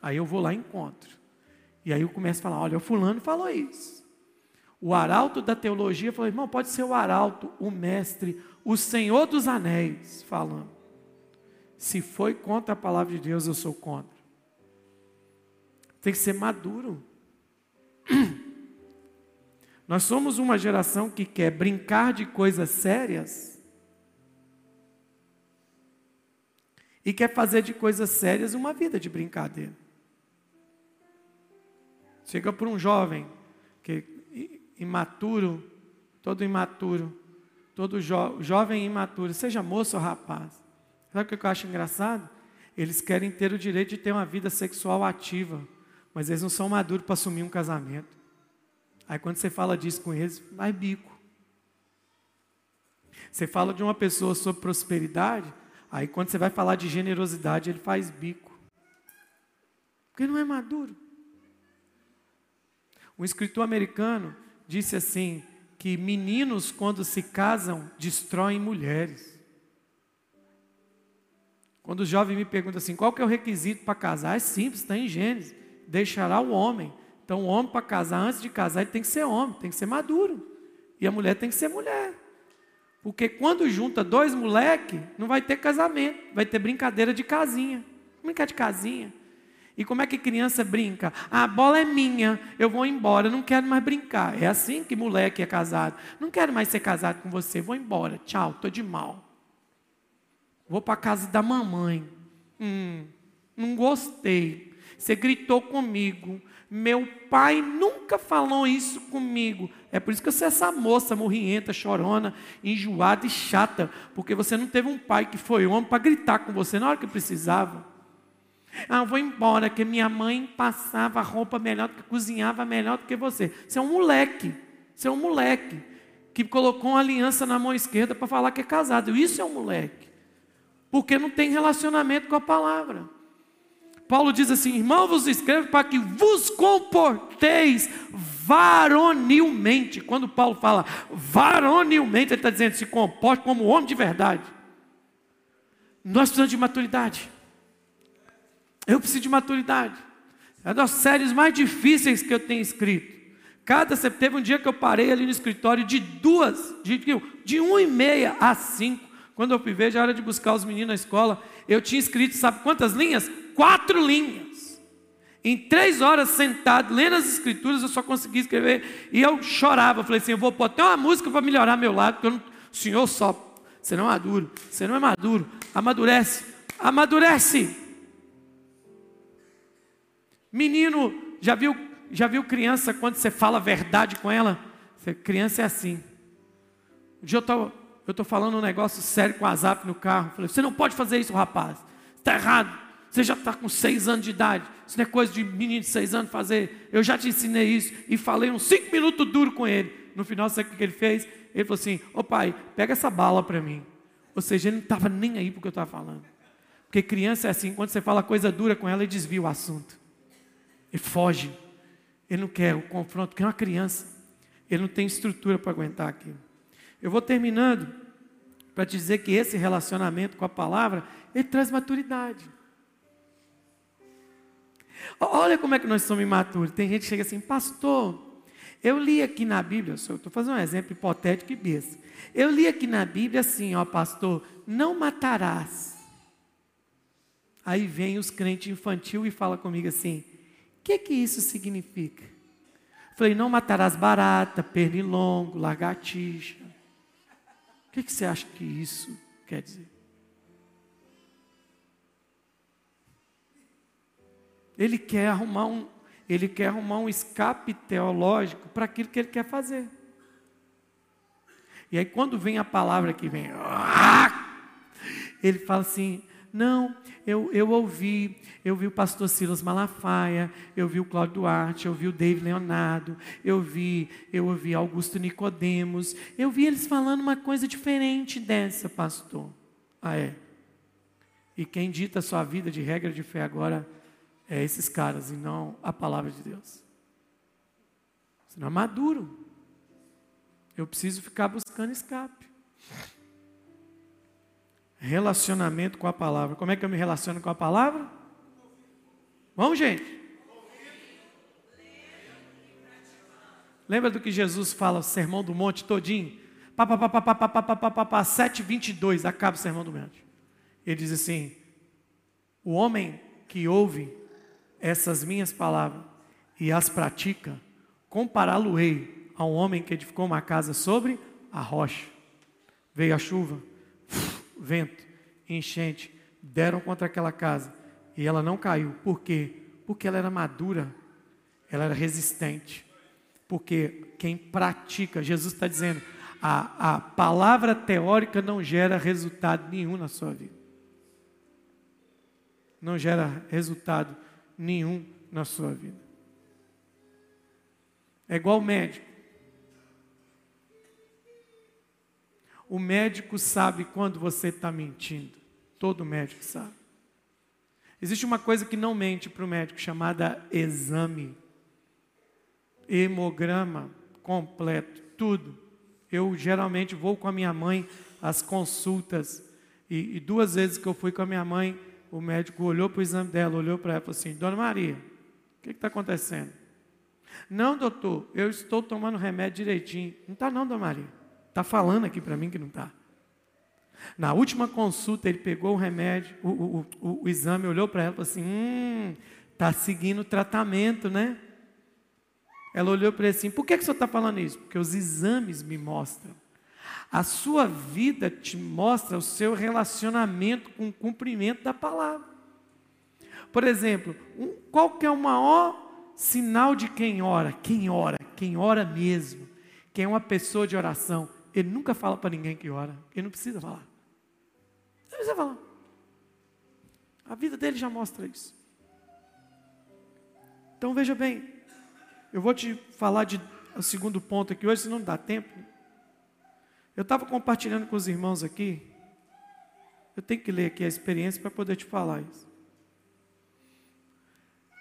Speaker 1: Aí eu vou lá e encontro. E aí eu começo a falar, olha, o fulano falou isso. O arauto da teologia falou, irmão, pode ser o arauto, o mestre, o Senhor dos anéis falando. Se foi contra a palavra de Deus, eu sou contra. Tem que ser maduro. Nós somos uma geração que quer brincar de coisas sérias e quer fazer de coisas sérias uma vida de brincadeira. Chega para um jovem que imaturo, todo imaturo, todo jo, jovem imaturo, seja moço ou rapaz. Sabe o que eu acho engraçado? Eles querem ter o direito de ter uma vida sexual ativa mas eles não são maduros para assumir um casamento. Aí quando você fala disso com eles, vai bico. Você fala de uma pessoa sobre prosperidade, aí quando você vai falar de generosidade, ele faz bico. Porque não é maduro. Um escritor americano disse assim: que meninos, quando se casam, destroem mulheres. Quando o jovem me pergunta assim, qual que é o requisito para casar? É simples, está em Gênesis deixará o homem Então, o homem para casar, antes de casar, ele tem que ser homem, tem que ser maduro. E a mulher tem que ser mulher. Porque quando junta dois moleques, não vai ter casamento, vai ter brincadeira de casinha. Brincar de casinha. E como é que criança brinca? Ah, a bola é minha, eu vou embora, não quero mais brincar. É assim que moleque é casado. Não quero mais ser casado com você, vou embora. Tchau, tô de mal. Vou para casa da mamãe. Hum, não gostei. Você gritou comigo. Meu pai nunca falou isso comigo. É por isso que você é essa moça morrienta, chorona, enjoada e chata. Porque você não teve um pai que foi homem para gritar com você na hora que precisava. Ah, vou embora, que minha mãe passava roupa melhor, que cozinhava melhor do que você. Você é um moleque. Você é um moleque que colocou uma aliança na mão esquerda para falar que é casado. Isso é um moleque. Porque não tem relacionamento com a palavra. Paulo diz assim: irmão, vos escrevo para que vos comporteis varonilmente. Quando Paulo fala varonilmente, ele está dizendo: se comporte como homem de verdade. Nós precisamos de maturidade. Eu preciso de maturidade. É das séries mais difíceis que eu tenho escrito. Cada teve um dia que eu parei ali no escritório de duas, de, de uma e meia a cinco. Quando eu ver, já era de buscar os meninos na escola. Eu tinha escrito, sabe quantas linhas? Quatro linhas. Em três horas sentado, lendo as escrituras, eu só consegui escrever. E eu chorava. Falei assim: eu vou pôr até uma música para melhorar meu lado, porque não, o senhor só. Você não é maduro. Você não é maduro. Amadurece. Amadurece. Menino, já viu, já viu criança quando você fala a verdade com ela? Você, criança é assim. Um dia eu tô, estou falando um negócio sério com a Zap no carro. Falei, você não pode fazer isso, rapaz. Está errado. Você já está com seis anos de idade. Isso não é coisa de menino de seis anos fazer. Eu já te ensinei isso. E falei uns cinco minutos duro com ele. No final, sabe o que ele fez? Ele falou assim: Ô pai, pega essa bala para mim. Ou seja, ele não estava nem aí porque eu estava falando. Porque criança é assim, quando você fala coisa dura com ela, ele desvia o assunto. Ele foge. Ele não quer o confronto, porque é uma criança. Ele não tem estrutura para aguentar aquilo. Eu vou terminando para te dizer que esse relacionamento com a palavra, ele traz maturidade. Olha como é que nós somos imaturos. Tem gente que chega assim, pastor, eu li aqui na Bíblia, estou fazendo um exemplo hipotético e besta. Eu li aqui na Bíblia assim, ó pastor, não matarás. Aí vem os crentes infantil e fala comigo assim, que que isso significa? Falei, não matarás barata, pernilongo, lagartixa. O que, que você acha que isso quer dizer? Ele quer arrumar um, ele quer arrumar um escape teológico para aquilo que ele quer fazer. E aí quando vem a palavra que vem, ele fala assim: não, eu, eu ouvi, eu vi o pastor Silas Malafaia, eu vi o Cláudio Duarte, eu vi o David Leonardo, eu vi, eu ouvi Augusto Nicodemos, eu vi eles falando uma coisa diferente dessa, pastor. Ah, é? E quem dita a sua vida de regra de fé agora é esses caras e não a palavra de Deus. Você não é maduro. Eu preciso ficar buscando escape. Relacionamento com a palavra. Como é que eu me relaciono com a palavra? Vamos, gente. Lembra do que Jesus fala, sermão do monte todinho? Pá, pá, pá, pá, pá, pá, pá, pá, pá, pá, pá, 7, 22, acaba o sermão do monte. Ele diz assim: O homem que ouve essas minhas palavras e as pratica, compará-lo-ei a um homem que edificou uma casa sobre a rocha. Veio a chuva, vento, enchente, deram contra aquela casa e ela não caiu. Por quê? Porque ela era madura, ela era resistente. Porque quem pratica, Jesus está dizendo, a, a palavra teórica não gera resultado nenhum na sua vida. Não gera resultado nenhum na sua vida. É igual médico. O médico sabe quando você está mentindo. Todo médico sabe. Existe uma coisa que não mente para o médico, chamada exame. Hemograma completo, tudo. Eu geralmente vou com a minha mãe às consultas. E, e duas vezes que eu fui com a minha mãe, o médico olhou para o exame dela, olhou para ela e falou assim: Dona Maria, o que está acontecendo? Não, doutor, eu estou tomando remédio direitinho. Não está não, dona Maria. Está falando aqui para mim que não está. Na última consulta, ele pegou o remédio, o, o, o, o exame, olhou para ela e falou assim: hum, está seguindo o tratamento, né? Ela olhou para ele assim: por que, que o senhor está falando isso? Porque os exames me mostram. A sua vida te mostra o seu relacionamento com o cumprimento da palavra. Por exemplo, um, qual que é o maior sinal de quem ora? Quem ora, quem ora mesmo, quem é uma pessoa de oração, ele nunca fala para ninguém que ora, ele não precisa falar. Não precisa falar. A vida dele já mostra isso. Então veja bem, eu vou te falar de o segundo ponto aqui hoje, se não dá tempo. Eu estava compartilhando com os irmãos aqui. Eu tenho que ler aqui a experiência para poder te falar isso.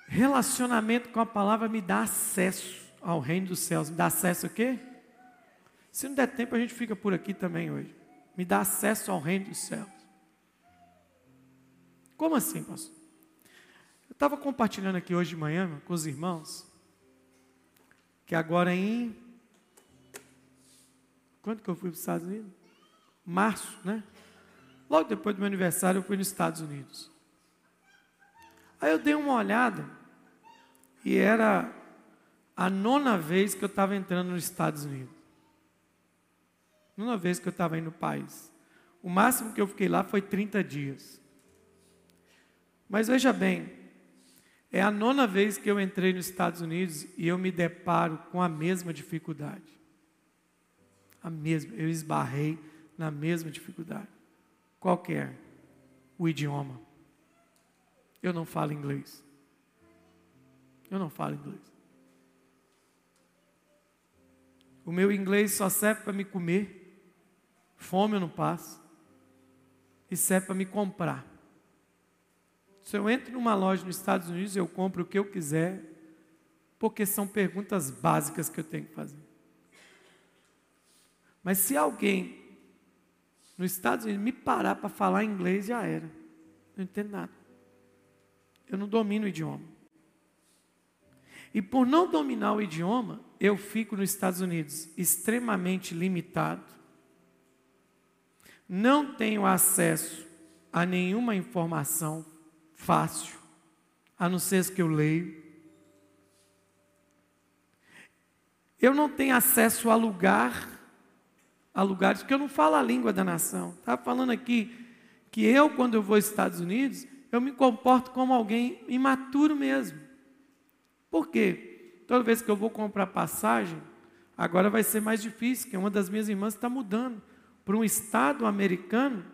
Speaker 1: Relacionamento com a palavra me dá acesso ao reino dos céus. Me dá acesso a quê? Se não der tempo, a gente fica por aqui também hoje. Me dá acesso ao reino dos céus. Como assim, pastor? Eu estava compartilhando aqui hoje de manhã com os irmãos, que agora em. Quando que eu fui para os Estados Unidos? Março, né? Logo depois do meu aniversário, eu fui nos Estados Unidos. Aí eu dei uma olhada e era a nona vez que eu estava entrando nos Estados Unidos. Nona vez que eu estava indo no país. O máximo que eu fiquei lá foi 30 dias. Mas veja bem, é a nona vez que eu entrei nos Estados Unidos e eu me deparo com a mesma dificuldade. A mesma, eu esbarrei na mesma dificuldade. Qualquer o idioma. Eu não falo inglês. Eu não falo inglês. O meu inglês só serve para me comer, fome eu não passo, e serve para me comprar. Se eu entro numa loja nos Estados Unidos, eu compro o que eu quiser, porque são perguntas básicas que eu tenho que fazer. Mas se alguém nos Estados Unidos me parar para falar inglês, já era. Não entendo nada. Eu não domino o idioma. E por não dominar o idioma, eu fico nos Estados Unidos extremamente limitado. Não tenho acesso a nenhuma informação fácil, a não ser que eu leio. Eu não tenho acesso a lugar, a lugares que eu não falo a língua da nação. Estava falando aqui que eu, quando eu vou aos Estados Unidos, eu me comporto como alguém imaturo mesmo. Por quê? Toda vez que eu vou comprar passagem, agora vai ser mais difícil, porque uma das minhas irmãs está mudando para um estado americano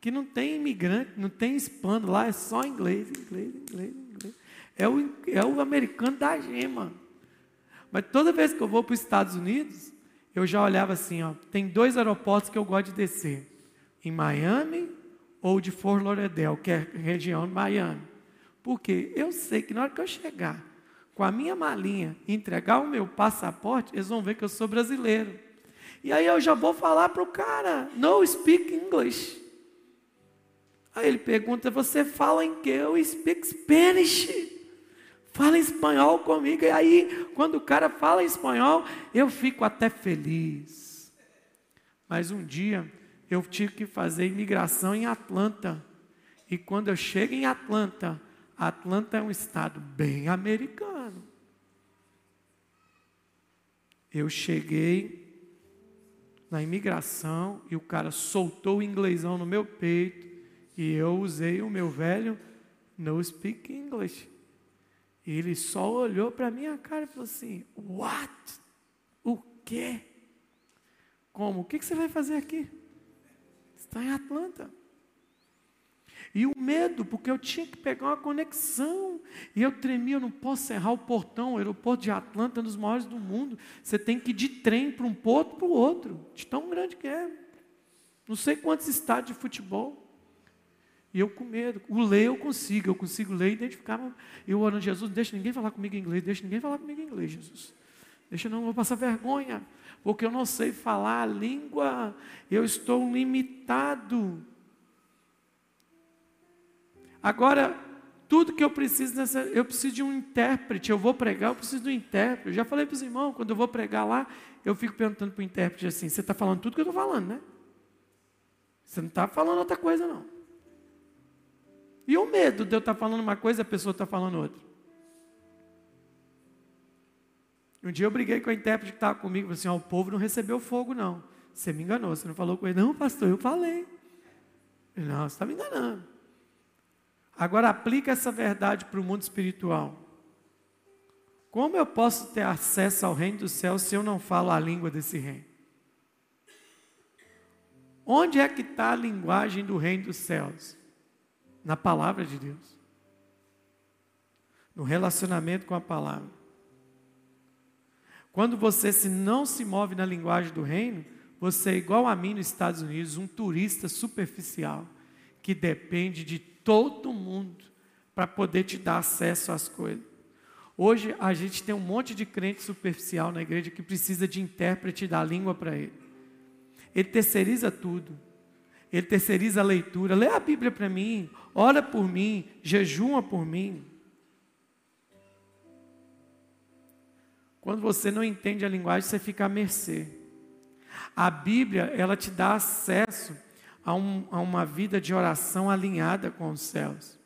Speaker 1: que não tem imigrante, não tem hispano, lá é só inglês, inglês, inglês, inglês. É o, é o americano da gema. Mas toda vez que eu vou para os Estados Unidos, eu já olhava assim, ó, tem dois aeroportos que eu gosto de descer. Em Miami ou de Fort Lauderdale, que é região de Miami. Porque eu sei que na hora que eu chegar com a minha malinha e entregar o meu passaporte, eles vão ver que eu sou brasileiro. E aí eu já vou falar para o cara, no speak English. Aí ele pergunta, você fala em que? Eu speak Spanish. Fala espanhol comigo. E aí, quando o cara fala espanhol, eu fico até feliz. Mas um dia, eu tive que fazer imigração em Atlanta. E quando eu chego em Atlanta, Atlanta é um estado bem americano. Eu cheguei na imigração e o cara soltou o inglêsão no meu peito e eu usei o meu velho no speak English. E ele só olhou para minha cara e falou assim: What? O quê? Como? O que você vai fazer aqui? Está em Atlanta. E o medo, porque eu tinha que pegar uma conexão. E eu tremia, eu não posso errar o portão. O aeroporto de Atlanta é um dos maiores do mundo. Você tem que ir de trem para um porto para o outro. De tão grande que é. Não sei quantos estádios de futebol. E eu com medo. O ler eu consigo, eu consigo ler e identificar. Eu orando, Jesus, não deixa ninguém falar comigo em inglês, deixa ninguém falar comigo em inglês, Jesus. Deixa eu não vou passar vergonha porque eu não sei falar a língua, eu estou limitado. Agora, tudo que eu preciso nessa, eu preciso de um intérprete. Eu vou pregar, eu preciso de um intérprete. Eu já falei para os irmãos, quando eu vou pregar lá, eu fico perguntando para o intérprete assim: você está falando tudo que eu estou falando, né? Você não está falando outra coisa, não. E o medo de eu estar tá falando uma coisa e a pessoa está falando outra. Um dia eu briguei com a intérprete que estava comigo, falei assim: oh, o povo não recebeu fogo, não. Você me enganou, você não falou com ele. Não, pastor, eu falei. Não, você está me enganando. Agora aplica essa verdade para o mundo espiritual. Como eu posso ter acesso ao reino do céu se eu não falo a língua desse reino? Onde é que está a linguagem do reino dos céus? Na palavra de Deus. No relacionamento com a palavra. Quando você se não se move na linguagem do reino, você é igual a mim nos Estados Unidos, um turista superficial que depende de todo mundo para poder te dar acesso às coisas. Hoje a gente tem um monte de crente superficial na igreja que precisa de intérprete da língua para ele. Ele terceiriza tudo. Ele terceiriza a leitura. Lê a Bíblia para mim, ora por mim, jejuma por mim. Quando você não entende a linguagem, você fica à mercê. A Bíblia, ela te dá acesso a, um, a uma vida de oração alinhada com os céus.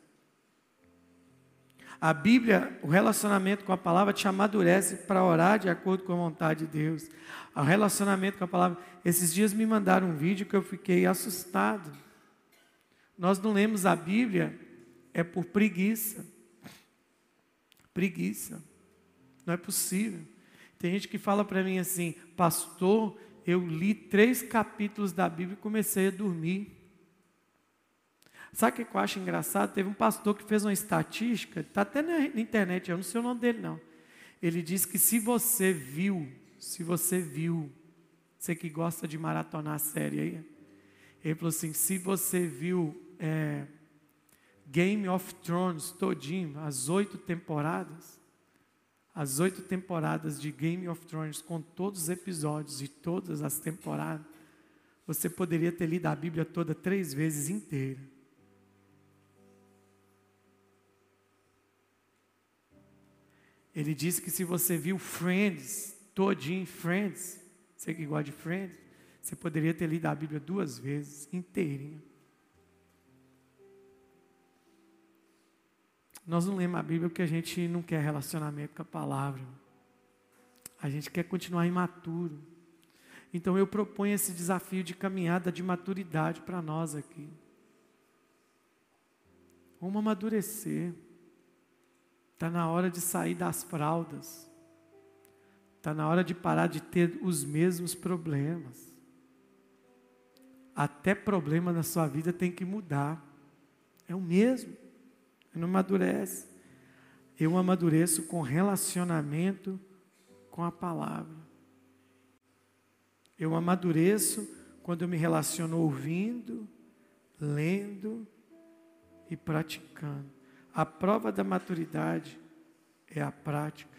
Speaker 1: A Bíblia, o relacionamento com a palavra te amadurece para orar de acordo com a vontade de Deus. O relacionamento com a palavra. Esses dias me mandaram um vídeo que eu fiquei assustado. Nós não lemos a Bíblia é por preguiça. Preguiça. Não é possível. Tem gente que fala para mim assim, pastor, eu li três capítulos da Bíblia e comecei a dormir. Sabe o que eu acho engraçado? Teve um pastor que fez uma estatística, está até na internet, eu não sei o nome dele não. Ele disse que se você viu, se você viu, você que gosta de maratonar a série aí, ele falou assim: se você viu é, Game of Thrones todinho, as oito temporadas, as oito temporadas de Game of Thrones, com todos os episódios de todas as temporadas, você poderia ter lido a Bíblia toda três vezes inteira. Ele disse que se você viu Friends, todinho Friends, você que gosta de Friends, você poderia ter lido a Bíblia duas vezes, inteirinha. Nós não lemos a Bíblia porque a gente não quer relacionamento com a palavra. A gente quer continuar imaturo. Então eu proponho esse desafio de caminhada de maturidade para nós aqui. Vamos amadurecer. Está na hora de sair das fraldas. Está na hora de parar de ter os mesmos problemas. Até problema na sua vida tem que mudar. É o mesmo não amadurece. Eu amadureço com relacionamento com a palavra. Eu amadureço quando eu me relaciono ouvindo, lendo e praticando. A prova da maturidade é a prática.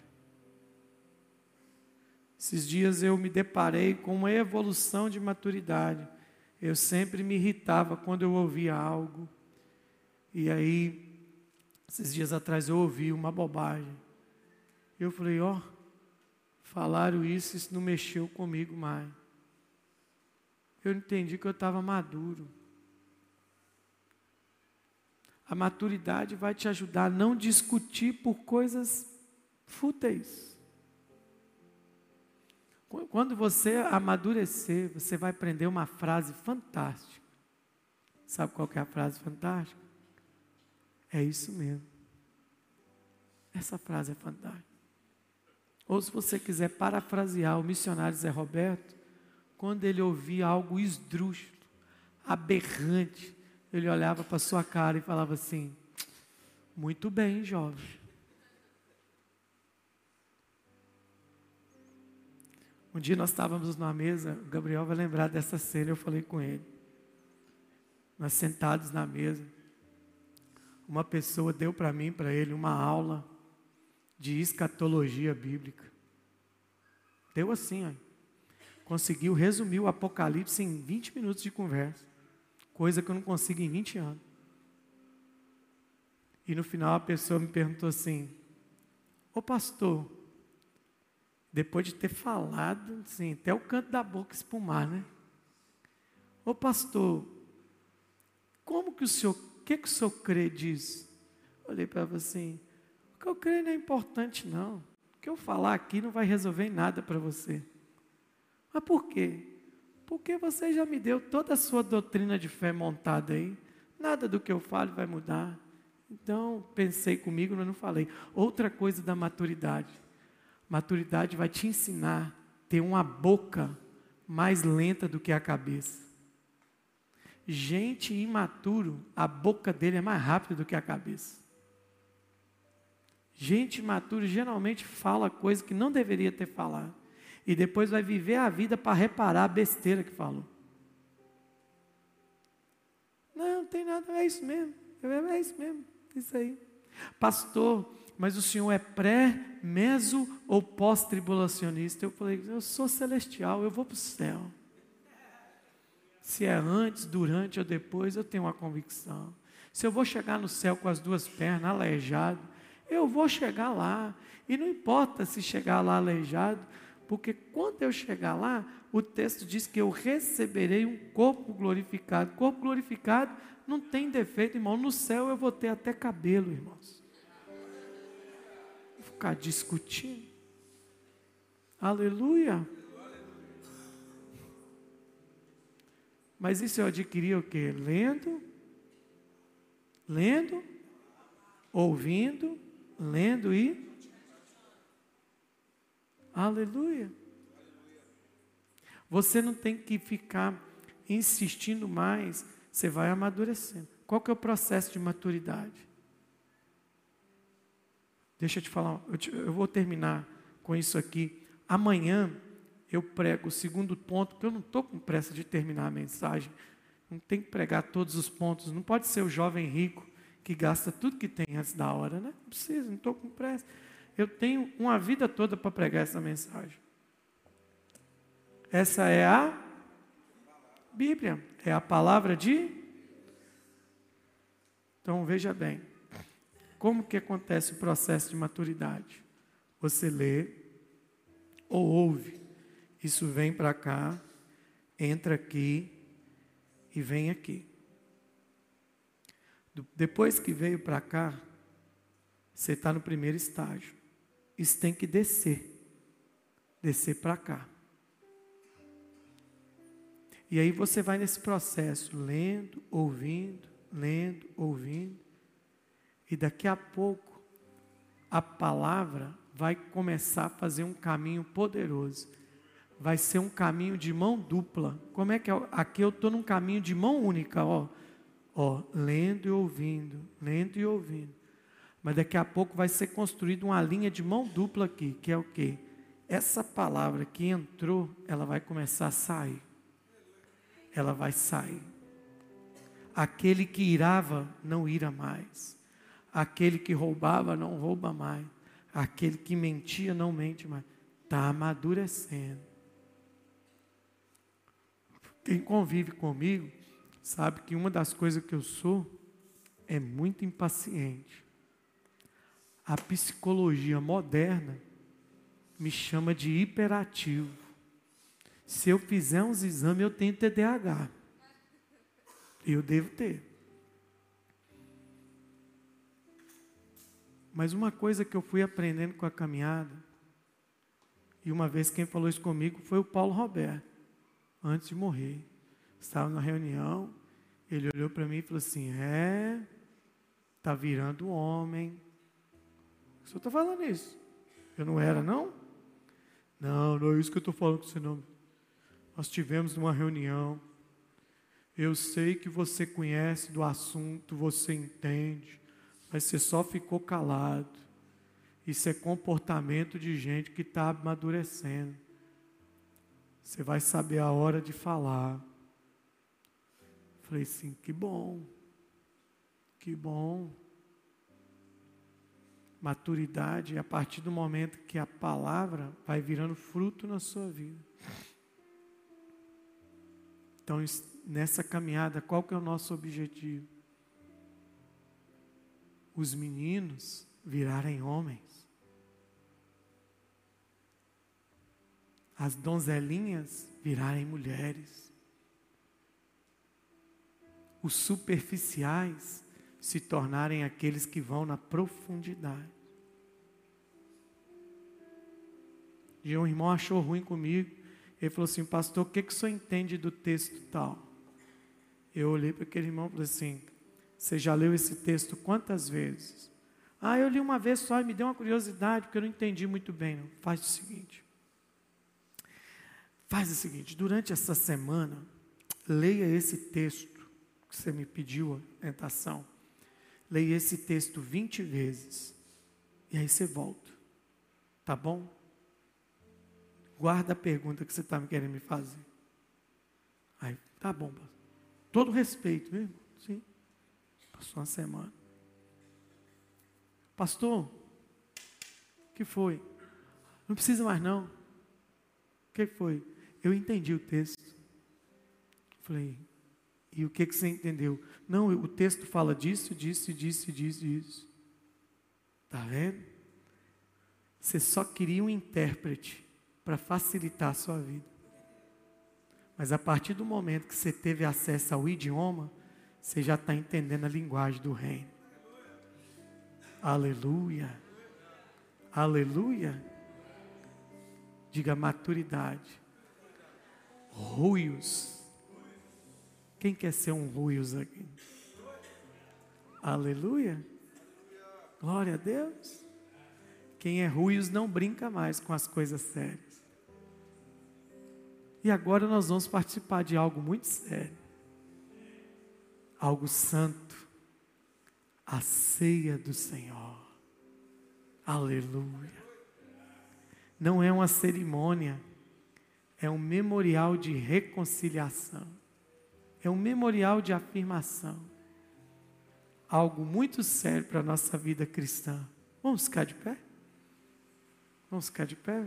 Speaker 1: Esses dias eu me deparei com uma evolução de maturidade. Eu sempre me irritava quando eu ouvia algo. E aí esses dias atrás eu ouvi uma bobagem. Eu falei, ó, oh, falaram isso, isso não mexeu comigo mais. Eu entendi que eu estava maduro. A maturidade vai te ajudar a não discutir por coisas fúteis. Quando você amadurecer, você vai aprender uma frase fantástica. Sabe qual é a frase fantástica? É isso mesmo. Essa frase é fantástica. Ou se você quiser parafrasear o missionário Zé Roberto, quando ele ouvia algo esdrúxulo, aberrante, ele olhava para sua cara e falava assim: Muito bem, jovem. Um dia nós estávamos numa mesa, o Gabriel vai lembrar dessa cena, eu falei com ele. Nós sentados na mesa uma pessoa deu para mim, para ele, uma aula de escatologia bíblica. Deu assim, ó. Conseguiu resumir o Apocalipse em 20 minutos de conversa. Coisa que eu não consigo em 20 anos. E no final a pessoa me perguntou assim: Ô pastor, depois de ter falado, assim, até o canto da boca espumar, né? Ô pastor, como que o senhor, que, que o senhor crê disso? Olhei para ela assim, o que eu creio não é importante não. O que eu falar aqui não vai resolver nada para você. Mas por quê? Porque você já me deu toda a sua doutrina de fé montada aí. Nada do que eu falo vai mudar. Então, pensei comigo, mas não falei. Outra coisa da maturidade. Maturidade vai te ensinar a ter uma boca mais lenta do que a cabeça. Gente imaturo, a boca dele é mais rápida do que a cabeça. Gente imaturo geralmente fala coisa que não deveria ter falado. E depois vai viver a vida para reparar a besteira que falou. Não, não tem nada, é isso mesmo. É isso mesmo, isso aí. Pastor, mas o senhor é pré, meso ou pós-tribulacionista? Eu falei, eu sou celestial, eu vou para o céu. Se é antes, durante ou depois, eu tenho uma convicção. Se eu vou chegar no céu com as duas pernas, aleijado, eu vou chegar lá. E não importa se chegar lá aleijado, porque quando eu chegar lá, o texto diz que eu receberei um corpo glorificado. Corpo glorificado não tem defeito, irmão. No céu eu vou ter até cabelo, irmãos. Vou ficar discutindo. Aleluia. Mas isso eu adquiri o quê? Lendo, lendo, ouvindo, lendo e. Aleluia. Você não tem que ficar insistindo mais, você vai amadurecendo. Qual que é o processo de maturidade? Deixa eu te falar, eu, te, eu vou terminar com isso aqui. Amanhã eu prego o segundo ponto, porque eu não estou com pressa de terminar a mensagem. Não tem que pregar todos os pontos. Não pode ser o jovem rico que gasta tudo que tem antes da hora, né? Não precisa, não estou com pressa. Eu tenho uma vida toda para pregar essa mensagem. Essa é a Bíblia, é a palavra de. Então veja bem, como que acontece o processo de maturidade? Você lê ou ouve isso vem para cá, entra aqui e vem aqui. Depois que veio para cá, você está no primeiro estágio. Isso tem que descer. Descer para cá. E aí você vai nesse processo, lendo, ouvindo, lendo, ouvindo. E daqui a pouco, a palavra vai começar a fazer um caminho poderoso vai ser um caminho de mão dupla. Como é que é? Aqui eu estou num caminho de mão única, ó. Ó, lendo e ouvindo, lendo e ouvindo. Mas daqui a pouco vai ser construída uma linha de mão dupla aqui, que é o quê? Essa palavra que entrou, ela vai começar a sair. Ela vai sair. Aquele que irava, não ira mais. Aquele que roubava, não rouba mais. Aquele que mentia, não mente mais. Está amadurecendo. Quem convive comigo sabe que uma das coisas que eu sou é muito impaciente. A psicologia moderna me chama de hiperativo. Se eu fizer uns exames, eu tenho TDAH. Eu devo ter. Mas uma coisa que eu fui aprendendo com a caminhada, e uma vez quem falou isso comigo foi o Paulo Roberto antes de morrer. Estava na reunião, ele olhou para mim e falou assim: É, está virando homem. O senhor está falando isso? Eu não era, não? Não, não é isso que eu estou falando com você, não. Nós tivemos uma reunião. Eu sei que você conhece do assunto, você entende, mas você só ficou calado. Isso é comportamento de gente que está amadurecendo. Você vai saber a hora de falar. Falei assim: que bom, que bom. Maturidade a partir do momento que a palavra vai virando fruto na sua vida. Então, nessa caminhada, qual que é o nosso objetivo? os meninos virarem homens, as donzelinhas virarem mulheres, os superficiais se tornarem aqueles que vão na profundidade. E um irmão achou ruim comigo. Ele falou assim, pastor, o que, que o senhor entende do texto tal? Eu olhei para aquele irmão e falei assim, você já leu esse texto quantas vezes? Ah, eu li uma vez só e me deu uma curiosidade, porque eu não entendi muito bem. Faz o seguinte. Faz o seguinte, durante essa semana, leia esse texto que você me pediu a tentação. Leia esse texto 20 vezes. E aí você volta. Tá bom? Guarda a pergunta que você está querendo me fazer. Aí, tá bom, pastor. Todo respeito, viu? Sim. Passou uma semana. Pastor, o que foi? Não precisa mais não. O que foi? Eu entendi o texto. Falei, e o que, que você entendeu? Não, o texto fala disso, disso, disso, disso, disso. Está vendo? Você só queria um intérprete para facilitar a sua vida. Mas a partir do momento que você teve acesso ao idioma, você já está entendendo a linguagem do reino. Aleluia. Aleluia. Diga maturidade. Ruios. Quem quer ser um ruios aqui? Aleluia. Glória a Deus. Quem é ruios não brinca mais com as coisas sérias. E agora nós vamos participar de algo muito sério. Algo santo. A ceia do Senhor. Aleluia. Não é uma cerimônia, é um memorial de reconciliação. É um memorial de afirmação. Algo muito sério para a nossa vida cristã. Vamos ficar de pé? Vamos ficar de pé?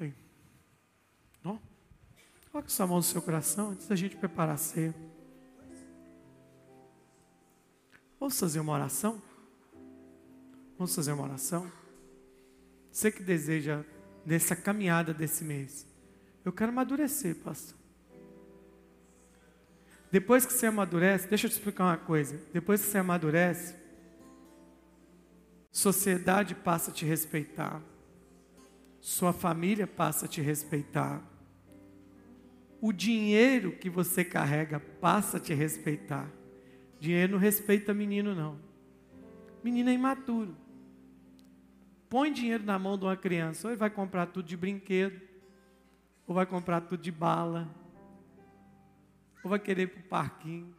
Speaker 1: Aí. Não? Coloque sua mão no seu coração antes da gente preparar a ceia. Vamos fazer uma oração? Vamos fazer uma oração? Você que deseja, nessa caminhada desse mês, eu quero amadurecer, pastor. Depois que você amadurece, deixa eu te explicar uma coisa. Depois que você amadurece, sociedade passa a te respeitar sua família passa a te respeitar. O dinheiro que você carrega passa a te respeitar. Dinheiro não respeita menino, não. Menino é imaturo. Põe dinheiro na mão de uma criança, ou ele vai comprar tudo de brinquedo, ou vai comprar tudo de bala, ou vai querer ir para o parquinho.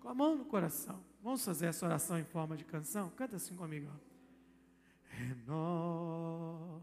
Speaker 1: Com a mão no coração. Vamos fazer essa oração em forma de canção? Canta assim comigo. Ó renova-me.